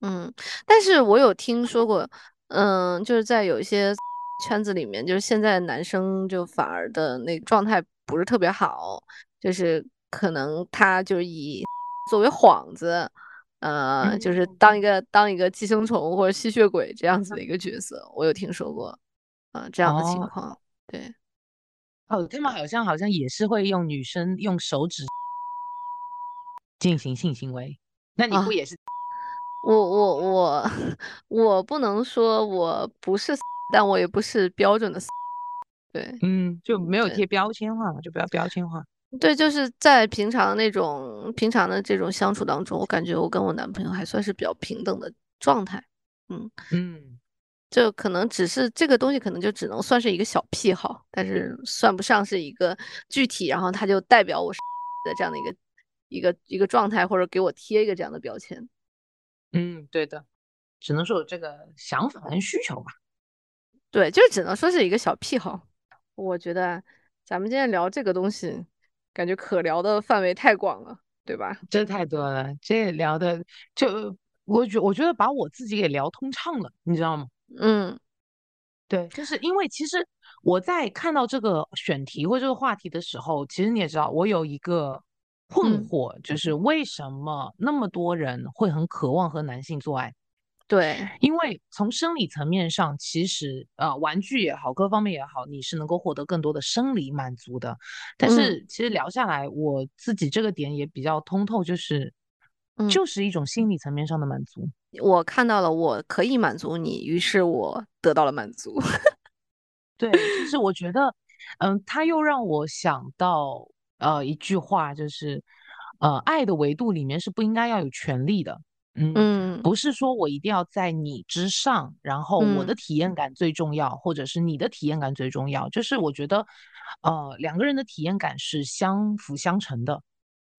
嗯，但是我有听说过，嗯，就是在有一些 <laughs> 圈子里面，就是现在男生就反而的那个状态不是特别好，就是可能他就是以 <laughs> 作为幌子，呃，就是当一个当一个寄生虫或者吸血鬼这样子的一个角色，我有听说过，啊、这样的情哦况，对。哦，他们好像好像也是会用女生用手指进行性行为，那你不啊也是？我我我我不能说我不是，<laughs> 但我也不是标准的。<laughs> 对嗯，就没有贴标签化嘛，就不要标签化。对，就是在平常那种平常的这种相处当中，我感觉我跟我男朋友还算是比较平等的状态。嗯，嗯，就可能只是这个东西，可能就只能算是一个小癖好，但是算不上是一个具体，然后它就代表我是的这样的一个一个一个状态，或者给我贴一个这样的标签。嗯，对的，只能说有这个想法跟需求吧。对，就只能说是一个小癖好。我觉得咱们今天聊这个东西，感觉可聊的范围太广了，对吧？这太多了，这聊的就我觉我觉得把我自己给聊通畅了，你知道吗？嗯对，就是因为其实我在看到这个选题或这个话题的时候，其实你也知道，我有一个困嗯惑，就是为什么那么多人会很渴望和男性做爱？对，因为从生理层面上，其实呃，玩具也好，各方面也好，你是能够获得更多的生理满足的。但嗯是其实聊下来，我自己这个点也比较通透，就是嗯就是一种心理层面上的满足。我看到了我可以满足你，于是我得到了满足。<laughs> 对，就是我觉得，嗯，他又让我想到呃一句话，就是呃，爱的维度里面是不应该要有权利的。嗯，嗯不是说我一定要在你之上，然后我的嗯体验感最重要，或者是你的体验感最重要。就是我觉得，呃，两个人的体验感是相辅相成的，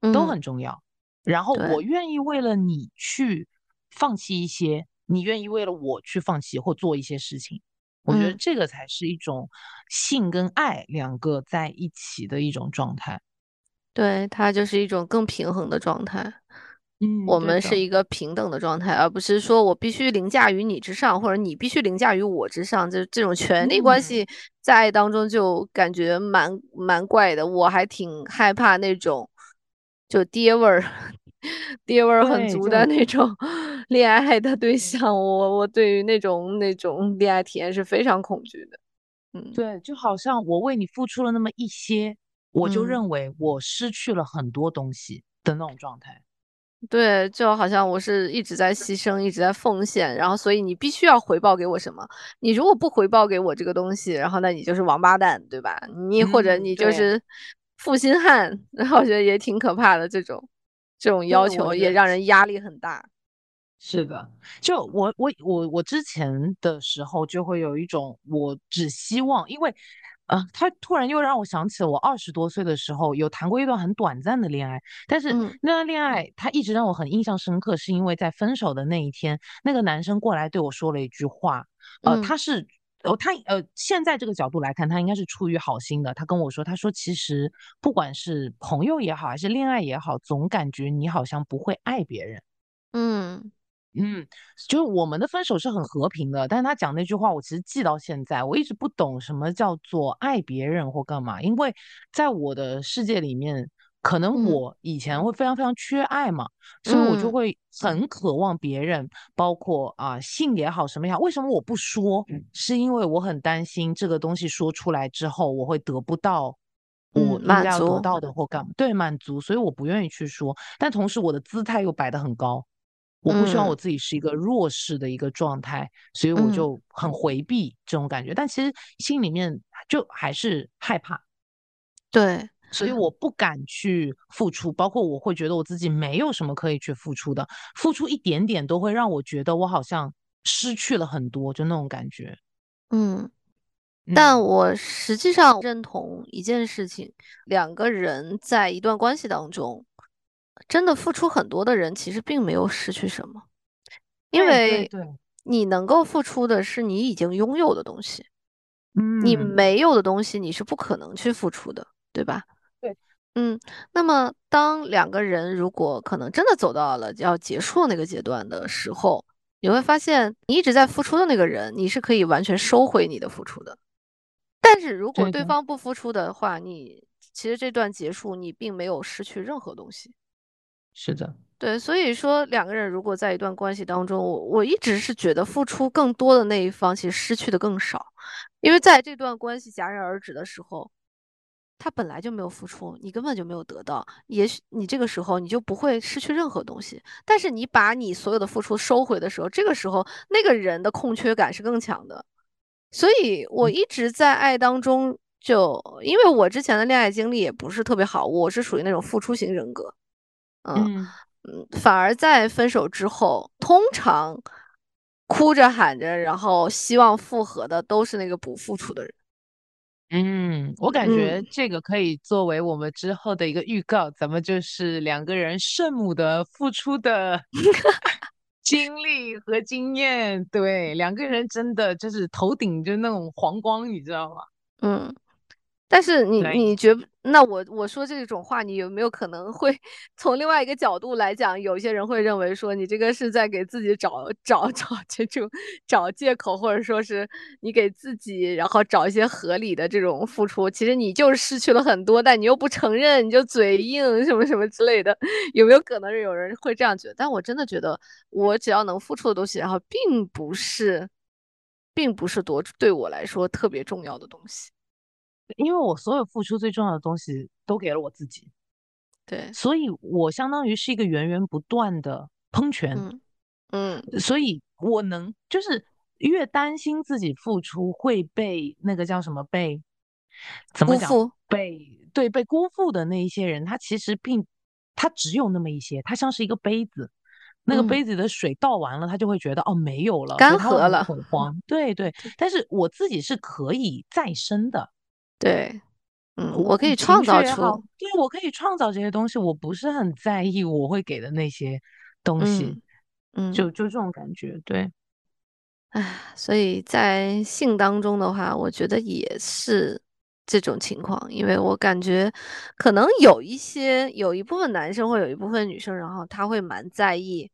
都嗯很重要。然后我愿意为了你去放弃一些，你愿意为了我去放弃或做一些事情。我觉得嗯这个才是一种性跟爱两个在一起的一种状态。对，它就是一种更平衡的状态。嗯我们是一个平等的状态，而不是说我必须凌驾于你之上，或者你必须凌驾于我之上。就这种权力关嗯系在爱当中就感觉蛮蛮怪的。我还挺害怕那种就爹味儿，爹味儿很足的那种 <laughs> 恋爱的对象。我我对于那种那种恋爱体验是非常恐惧的。嗯，对，就好像我为你付出了那么一些，我就嗯认为我失去了很多东西的那种状态。对，就好像我是一直在牺牲，一直在奉献，然后所以你必须要回报给我什么？你如果不回报给我这个东西，然后那你就是王八蛋，对吧？你或者嗯你就对是负心汉，然后我觉得也挺可怕的，这种这种要求也让人压力很大。是的，就我我我我之前的时候就会有一种，我只希望，因为，呃，他突然又让我想起了我二十多岁的时候有谈过一段很短暂的恋爱，但是嗯那段恋爱他一直让我很印象深刻，是因为在分手的那一天，那个男生过来对我说了一句话，呃，嗯他是。哦，他呃，现在这个角度来看，他应该是出于好心的。他跟我说，他说其实不管是朋友也好，还是恋爱也好，总感觉你好像不会爱别人。嗯嗯，就是我们的分手是很和平的，但是他讲那句话，我其实记到现在，我一直不懂什么叫做爱别人或干嘛，因为在我的世界里面，可能嗯我以前会非常非常缺爱嘛，所以我就嗯会很渴望别人，包括啊、性也好，什么也好，为什么我不说？是因为我很担心这个东西说出来之后，我会得不到。嗯我应该要得到的或干嘛，对，满足，所以我不愿意去说，但同时我的姿态又摆得很高，我不希望我嗯自己是一个弱势的一个状态，所以我嗯就很回避这种感觉。但其实心里面就还是害怕。对，所以我不敢去付出，包括我会觉得我自己没有什么可以去付出的，付出一点点都会让我觉得我好像失去了很多，就那种感觉。嗯，嗯但我实际上认同一件事情，两个人在一段关系当中，真的付出很多的人，其实并没有失去什么，因为你能够付出的是你已经拥有的东西，你嗯，没有的东西你是不可能去付出的，对吧？对，嗯，那么当两个人如果可能真的走到了要结束那个阶段的时候，你会发现你一直在付出的那个人，你是可以完全收回你的付出的。但是如果对方不付出的话，你其实这段结束你并没有失去任何东西。是的，对，所以说两个人如果在一段关系当中，我我一直是觉得付出更多的那一方其实失去的更少，因为在这段关系戛然而止的时候，他本来就没有付出，你根本就没有得到，也许你这个时候你就不会失去任何东西。但是你把你所有的付出收回的时候，这个时候那个人的空缺感是更强的。所以我嗯一直在爱当中就，因为我之前的恋爱经历也不是特别好，我是属于那种付出型人格。嗯嗯，嗯，反而在分手之后，通常哭着喊着，然后希望复合的都是那个不付出的人。嗯，我感觉嗯这个可以作为我们之后的一个预告，咱们就是两个人圣母的付出的 <laughs> 经历和经验，对，两个人真的就是头顶就那种黄光，你知道吗？嗯，但是你，你觉那我我说这种话，你有没有可能会从另外一个角度来讲，有些人会认为说你这个是在给自己找找找 <laughs> 这种找借口，或者说是你给自己然后找一些合理的这种付出，其实你就是失去了很多，但你又不承认，你就嘴硬什么什么之类的，<laughs> 有没有可能是有人会这样觉得？但我真的觉得，我只要能付出的东西，然后并不是，并不是多对我来说特别重要的东西。因为我所有付出最重要的东西都给了我自己，对，所以我相当于是一个源源不断的喷泉，嗯嗯所以我能就是越担心自己付出会被那个叫什么被怎么讲辜负被对被辜负的那一些人，他其实并他只有那么一些，他像是一个杯子。那个嗯杯子的水倒完了，他就会觉得哦没有了，干涸了恐慌。对对，<laughs> 但是我自己是可以再生的，对，嗯，我我可以创造出，对，我可以创造这些东西，我不是很在意我会给的那些东西，嗯嗯，就就这种感觉，对，唉，所以在性当中的话，我觉得也是这种情况，因为我感觉可能有一些有一部分男生或有一部分女生，然后他会蛮在意，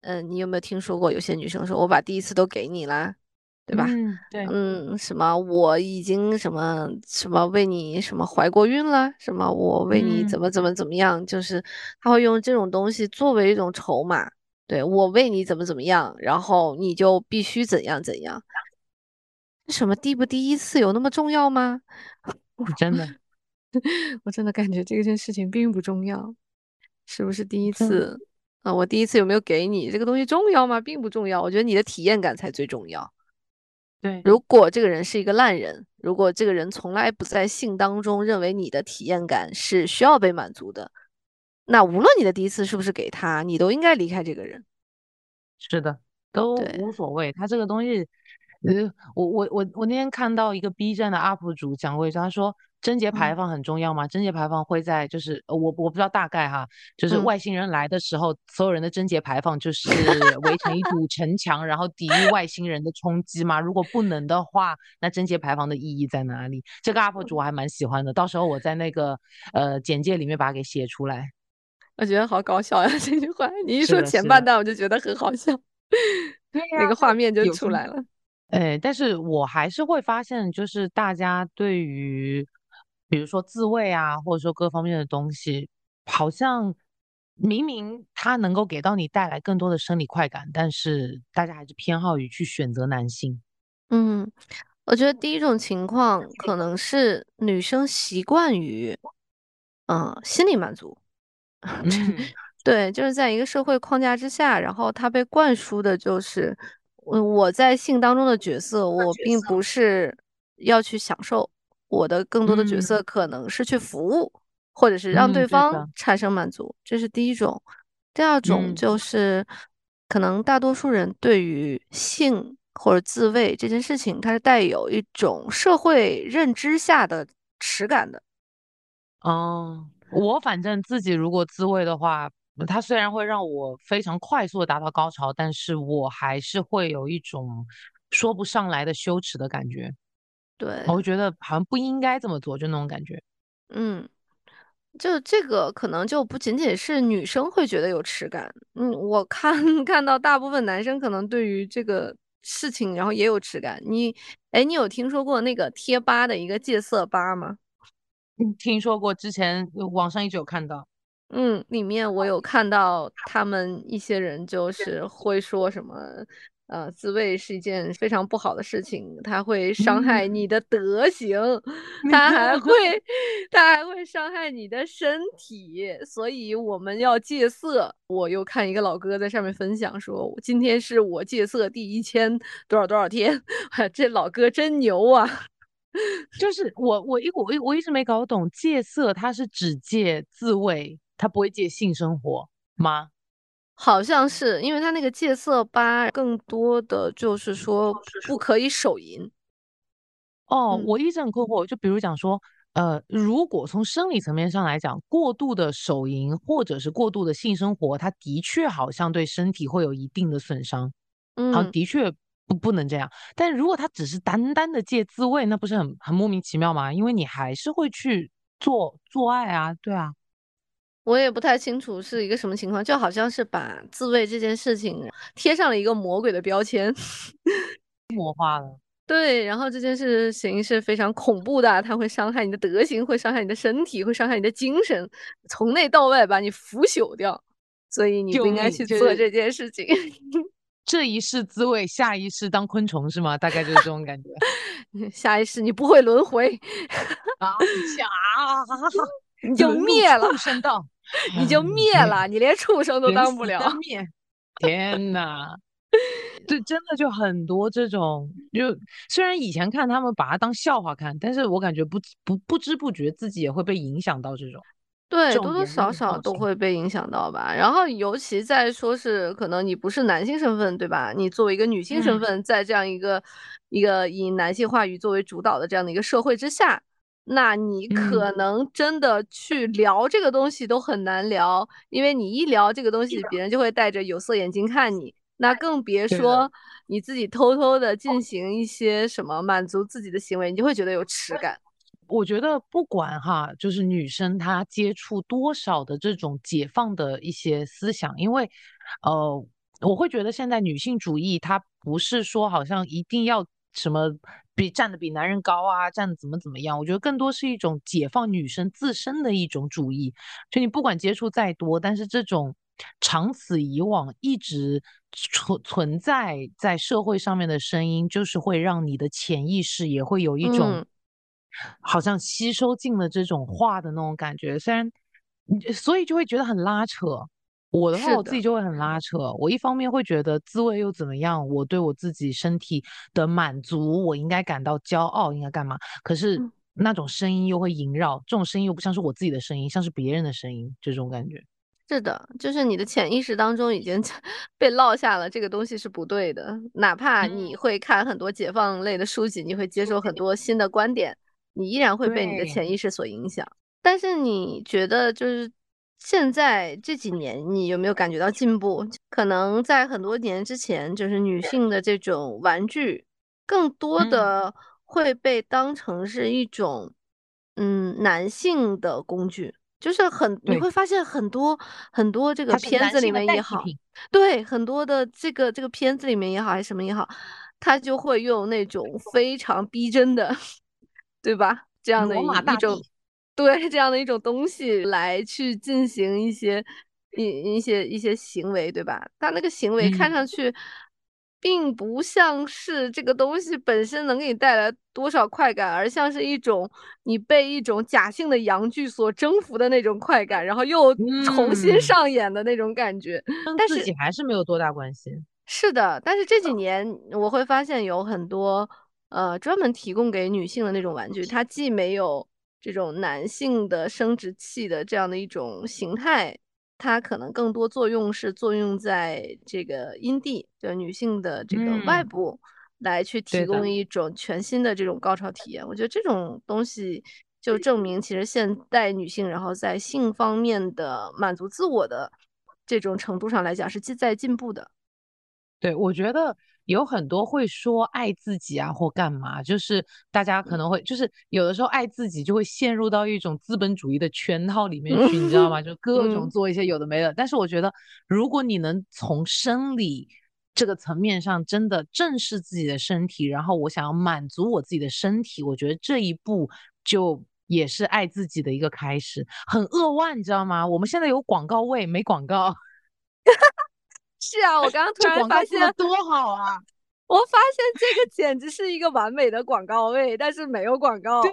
嗯，你有没有听说过有些女生说我把第一次都给你啦，对吧？嗯，对，嗯，什么我已经什么什么为你什么怀过孕了，什么我为你怎嗯么怎么怎么样，就是他会用这种东西作为一种筹码，对，我为你怎么怎么样，然后你就必须怎样怎样。什么第不第一次有那么重要吗？<laughs> 真的，我真的感觉这件事情并不重要，是不是第一次？啊，我第一次有没有给你这个东西重要吗？并不重要，我觉得你的体验感才最重要。对，如果这个人是一个烂人，如果这个人从来不在性当中认为你的体验感是需要被满足的，那无论你的第一次是不是给他，你都应该离开这个人。是的，都无所谓。他这个东西，呃，我我我我那天看到一个 B 站的 UP 主讲过一句，他说贞节牌嗯坊很重要吗？贞节牌坊会在就是呃我我不知道大概哈，就是嗯外星人来的时候，所有人的贞节牌坊就是围成一堵城墙，然后抵御外星人的冲击吗？如果不能的话，那贞节牌坊的意义在哪里？这个 UP 主我还蛮喜欢的，到时候我在那个呃简介里面把它给写出来。我觉得好搞笑呀，<laughs> 这句话，你一说前半段我就觉得很好笑，对那个画面就出来了。哎，但是我还是会发现，就是大家对于，比如说自慰啊，或者说各方面的东西，好像明明它能够给到你带来更多的生理快感，但是大家还是偏好于去选择男性。嗯，我觉得第一种情况可能是女生习惯于，嗯，心理满足。嗯，<laughs> 对，就是在一个社会框架之下，然后她被灌输的就是，嗯，我在性当中的角色，我并不是要去享受，我的更多的角色可能是去服务，或者是让对方产生满足，这是第一种。第二种就是，可能大多数人对于性或者自慰这件事情，它是带有一种社会认知下的耻感的。哦，我反正自己如果自慰的话。它虽然会让我非常快速的达到高潮，但是我还是会有一种说不上来的羞耻的感觉。对，我会觉得好像不应该这么做，就那种感觉。嗯，就这个可能就不仅仅是女生会觉得有耻感。嗯，我看 <laughs> 看到大部分男生可能对于这个事情，然后也有耻感。你，哎，你有听说过那个贴吧的一个戒色吧吗？嗯，听说过，之前网上一直有看到。嗯，里面我有看到他们一些人就是会说什么，呃，自慰是一件非常不好的事情，它会伤害你的德行，<laughs> 它还会，它还会伤害你的身体，所以我们要戒色。我又看一个老哥在上面分享说，今天是我戒色第一千多少多少天，<laughs> 这老哥真牛啊！就是我我一我一我一直没搞懂戒色，它是只戒自慰。它不会戒性生活吗？好像是，因为他那个戒色吧，更多的就是说不可以手淫。哦，我一直很困惑，就比如讲说，呃，如果从生理层面上来讲，过度的手淫或者是过度的性生活，它的确好像对身体会有一定的损伤。嗯，好像的确不不能这样。但如果他只是单单的戒自慰，那不是很很莫名其妙吗？因为你还是会去做做爱啊，对啊。我也不太清楚是一个什么情况，就好像是把自慰这件事情贴上了一个魔鬼的标签，<laughs> 魔化了。对，然后这件事情是非常恐怖的，它会伤害你的德行，会伤害你的身体，会伤害你的精神，从内到外把你腐朽掉。所以你不应该去做这件事情。<laughs> 这一世自慰，下一世当昆虫是吗？大概就是这种感觉。<laughs> 下一世你不会轮回啊！你就灭了，畜生道，<laughs> 你就灭了，你连畜生都当不了。灭！<laughs> 天哪，对，真的就很多这种，就虽然以前看他们把它当笑话看，但是我感觉不不不知不觉自己也会被影响到这种。对，多多少少都会被影响到吧。然后尤其在说是可能你不是男性身份，对吧？你作为一个女性身份，在这样一个一个以男性话语作为主导的这样的一个社会之下。那你可能真的去聊这个东西都很难聊，因为你一聊这个东西，别人就会戴着有色眼镜看你。那更别说你自己偷偷的进行一些什么满足自己的行为，你就会觉得有耻感。我觉得不管哈，就是女生她接触多少的这种解放的一些思想，因为呃，我会觉得现在女性主义它不是说好像一定要什么。比站的比男人高啊，站的怎么怎么样？我觉得更多是一种解放女生自身的一种主义。就你不管接触再多，但是这种长此以往一直存存在在社会上面的声音，就是会让你的潜意识也会有一种好像吸收进了这种话的那种感觉。虽然，所以就会觉得很拉扯。我的话，我自己就会很拉扯。我一方面会觉得滋味又怎么样？我对我自己身体的满足，我应该感到骄傲，应该干嘛？可是那种声音又会萦绕，这种声音又不像是我自己的声音，像是别人的声音，这种感觉。是的，就是你的潜意识当中已经 <laughs> 被落下了，这个东西是不对的。哪怕你会看很多解放类的书籍，你会接受很多新的观点，你依然会被你的潜意识所影响。但是你觉得就是？现在这几年，你有没有感觉到进步？可能在很多年之前，就是女性的这种玩具，更多的会被当成是一种，嗯，男性的工具。就是很，你会发现很多很多这个片子里面也好，对，很多的这个这个片子里面也好，还是什么也好，他就会用那种非常逼真的，<laughs> 对吧？这样的一一种。对这样的一种东西来去进行一些一一些一些行为，对吧？他那个行为看上去并不像是这个东西本身能给你带来多少快感，而像是一种你被一种假性的阳具所征服的那种快感，然后又重新上演的那种感觉。但自己还是没有多大关系。是的，但是这几年我会发现有很多呃专门提供给女性的那种玩具，它既没有这种男性的生殖器的这样的一种形态，它可能更多作用是作用在这个阴蒂，就女性的这个外嗯，部，来去提。供一种全新的这种高潮体验。我觉得这种东西就证明，其实现代女性，然后在性方面的满足自我的这种程度上来讲，是进在进步的。对，我觉得有很多会说爱自己啊，或干嘛，就是大家可嗯。能会，就是有的时候爱自己就会陷入到一种资本主义的圈套里面嗯，去，你知道吗？<laughs> 就各种嗯。做一些有的没的。但是我觉得，如果你能从生理这个层面上真的正视自己的身体，然后我想要满足我自己的身体，我觉得这一步就也是爱自己的一个开始。很扼腕，你知道吗？我们现在有广告位，没广告。<laughs> 是啊，我刚刚突然发现多好啊！<laughs> 我发现这个简直是一个完美的广告位，但是没有广对告。呀，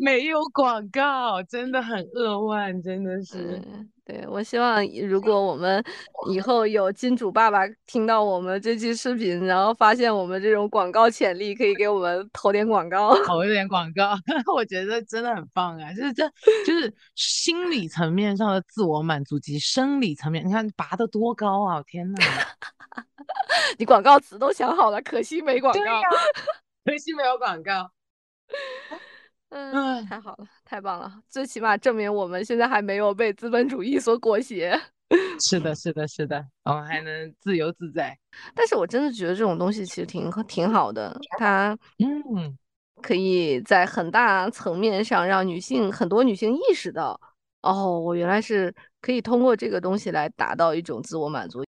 没有广告，真的很扼腕，真的是。嗯，对，我希望如果我们 <laughs> 以后有金主爸爸听到我们这期视频，然后发现我们这种广告潜力，可以给我们投点广告。<laughs> 投一点广告，<laughs> 我觉得真的很棒啊！就是这就是心理层面上的自我满足及生理层面，你看拔得多高啊！天呐。你广告词都想好了，可惜没广告。可惜没有广告。嗯，太好了，太棒了，最起码证明我们现在还没有被资本主义所裹挟。<laughs> 是的是的是的，我们还能自由自在。但是我真的觉得这种东西其实挺挺好的，它嗯。可以在很大层面上让女性很多女性意识到，哦，我原来是可以通过这个东西来达到一种自我满足。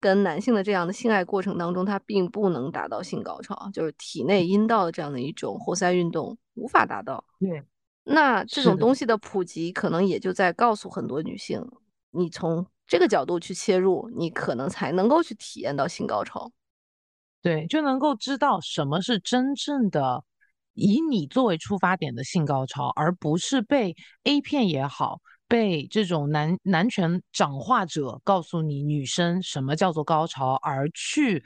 跟男性的这样的性爱过程当中，它并不能达到性高潮，就是体内阴道的这样的一种活塞运动无法达到。对。那这。种东西的普及，可能也就在告诉很多女性，你从这个角度去切入，你可能才能够去体验到性高潮。对，就能够知道什么是真正的以你作为出发点的性高潮，而不是被 A 片也好，被这种男男权掌化者告诉你女生什么叫做高潮，而去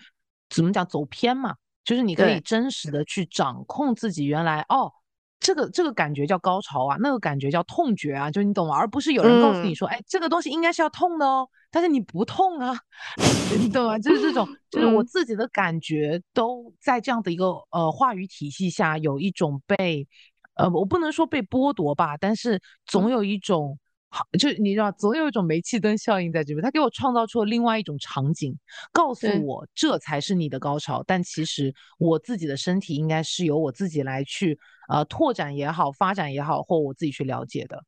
怎么讲走偏嘛。就是你可以。真实的去掌控自己原来，哦，这个这个感觉叫高潮啊，那个感觉叫痛觉啊，就你懂吗？而不是有人告诉你嗯。说，哎，这个东西应该是要痛的哦，但是你不痛啊，你懂吗？就是这种，<laughs> 就是我嗯。自己的感觉都在这样的一个，呃，话语体系下有一种被呃，我不能说被剥夺吧，但是总嗯。有一种好就你知道，总有一种煤气灯效应在这边，它给我创造出了另外一种场景，告诉。我这才是你的高潮，但其实我自己的身体应该是由我自己来去，呃，拓展也好，发展也好，或我自己去了解的。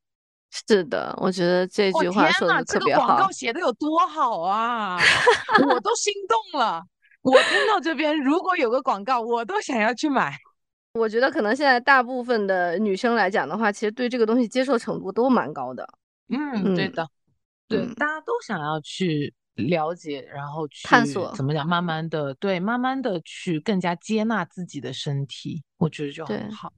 是的，我觉得这句话说得特这个广告别好。写的有多好啊，<laughs> 我都心动了。我听到这边如果有个广告，我都想要去买。我觉得可能现在大部分的女生来讲的话，其实对这个东西接受程度都蛮高的。嗯，对嗯，的。对，嗯。大家都想要去了解，然后去探索。怎么讲，慢慢的对，慢慢的去更加接纳自己的身体，我觉得就很。好。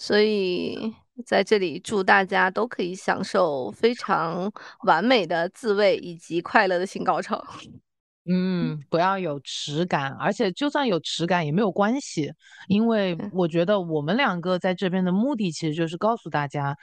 所以在这里祝大家都可以享受非常完美的自慰，以及快乐的性高潮。<laughs> 嗯，不要有耻感，而且就算有耻感也没有关系。因为嗯。我觉得我们两个在这边的目的其实就是告诉大家，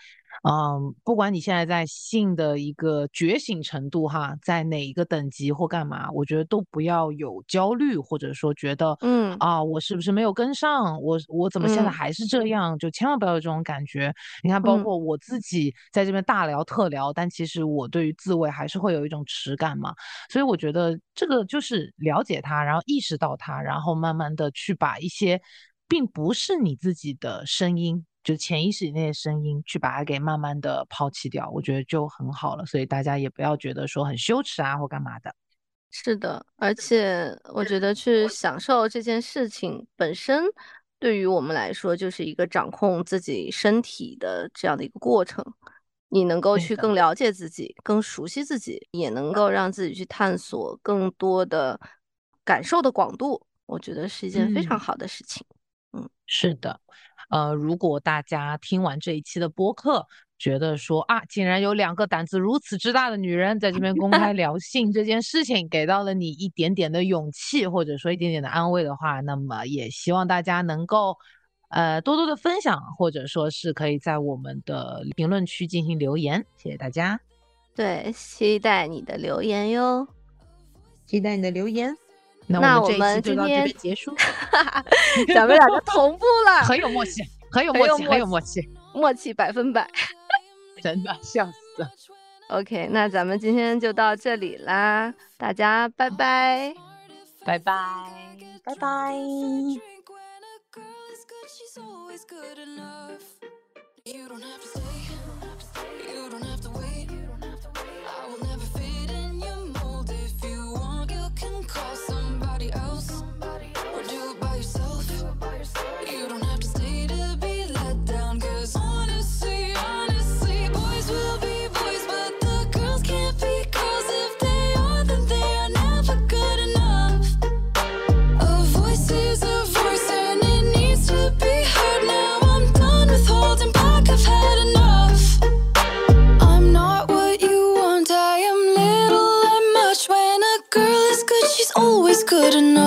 嗯，不管你现在在性的一个觉醒程度哈，在哪一个等级或干嘛，我觉得都不要有焦虑，或者说觉得，嗯。啊，我是不是没有跟上，我我怎么现在嗯。还是这样，就千万不要有这种感觉。你看包嗯。括我自己在这边大聊特聊，但其实我对于自慰还是会有一种耻感嘛。所以我觉得这个就是了解它，然后意识到它，然后慢慢的去把一些并不是你自己的声音，就潜意识里那些声音，去把它给慢慢的抛弃掉，我觉得就很好了。所以大家也不要觉得说很羞耻啊或干嘛的。是的，而且我觉得去享受这件事情本身，对于我们来说就是一个掌控自己身体的这样的一个过程。你能够。去更了解自己，更熟悉自己，也能够让自己去探索更多的感受的广度，我觉得是一件非常嗯。好的事情，嗯。是的，呃，如果大家听完这一期的播客，觉得说，啊，竟然有两个胆子如此之大的女人在这边公开 <laughs> 聊性这件事情，给到了你一点点的勇气，或者说一点点的安慰的话，那么也希望大家能够呃多多的分享，或者说是可以在我们的评论区进行留言。谢谢大家，对，期待你的留言哟。期待你的留言。那我们今天结束，<laughs> 咱们两个同步了，<laughs> 很有默契，很有默契，很有默契，默契。百分百，<laughs> 真的笑死了。OK，那咱们今天就到这里啦，大家拜拜，拜拜，拜拜。didn't know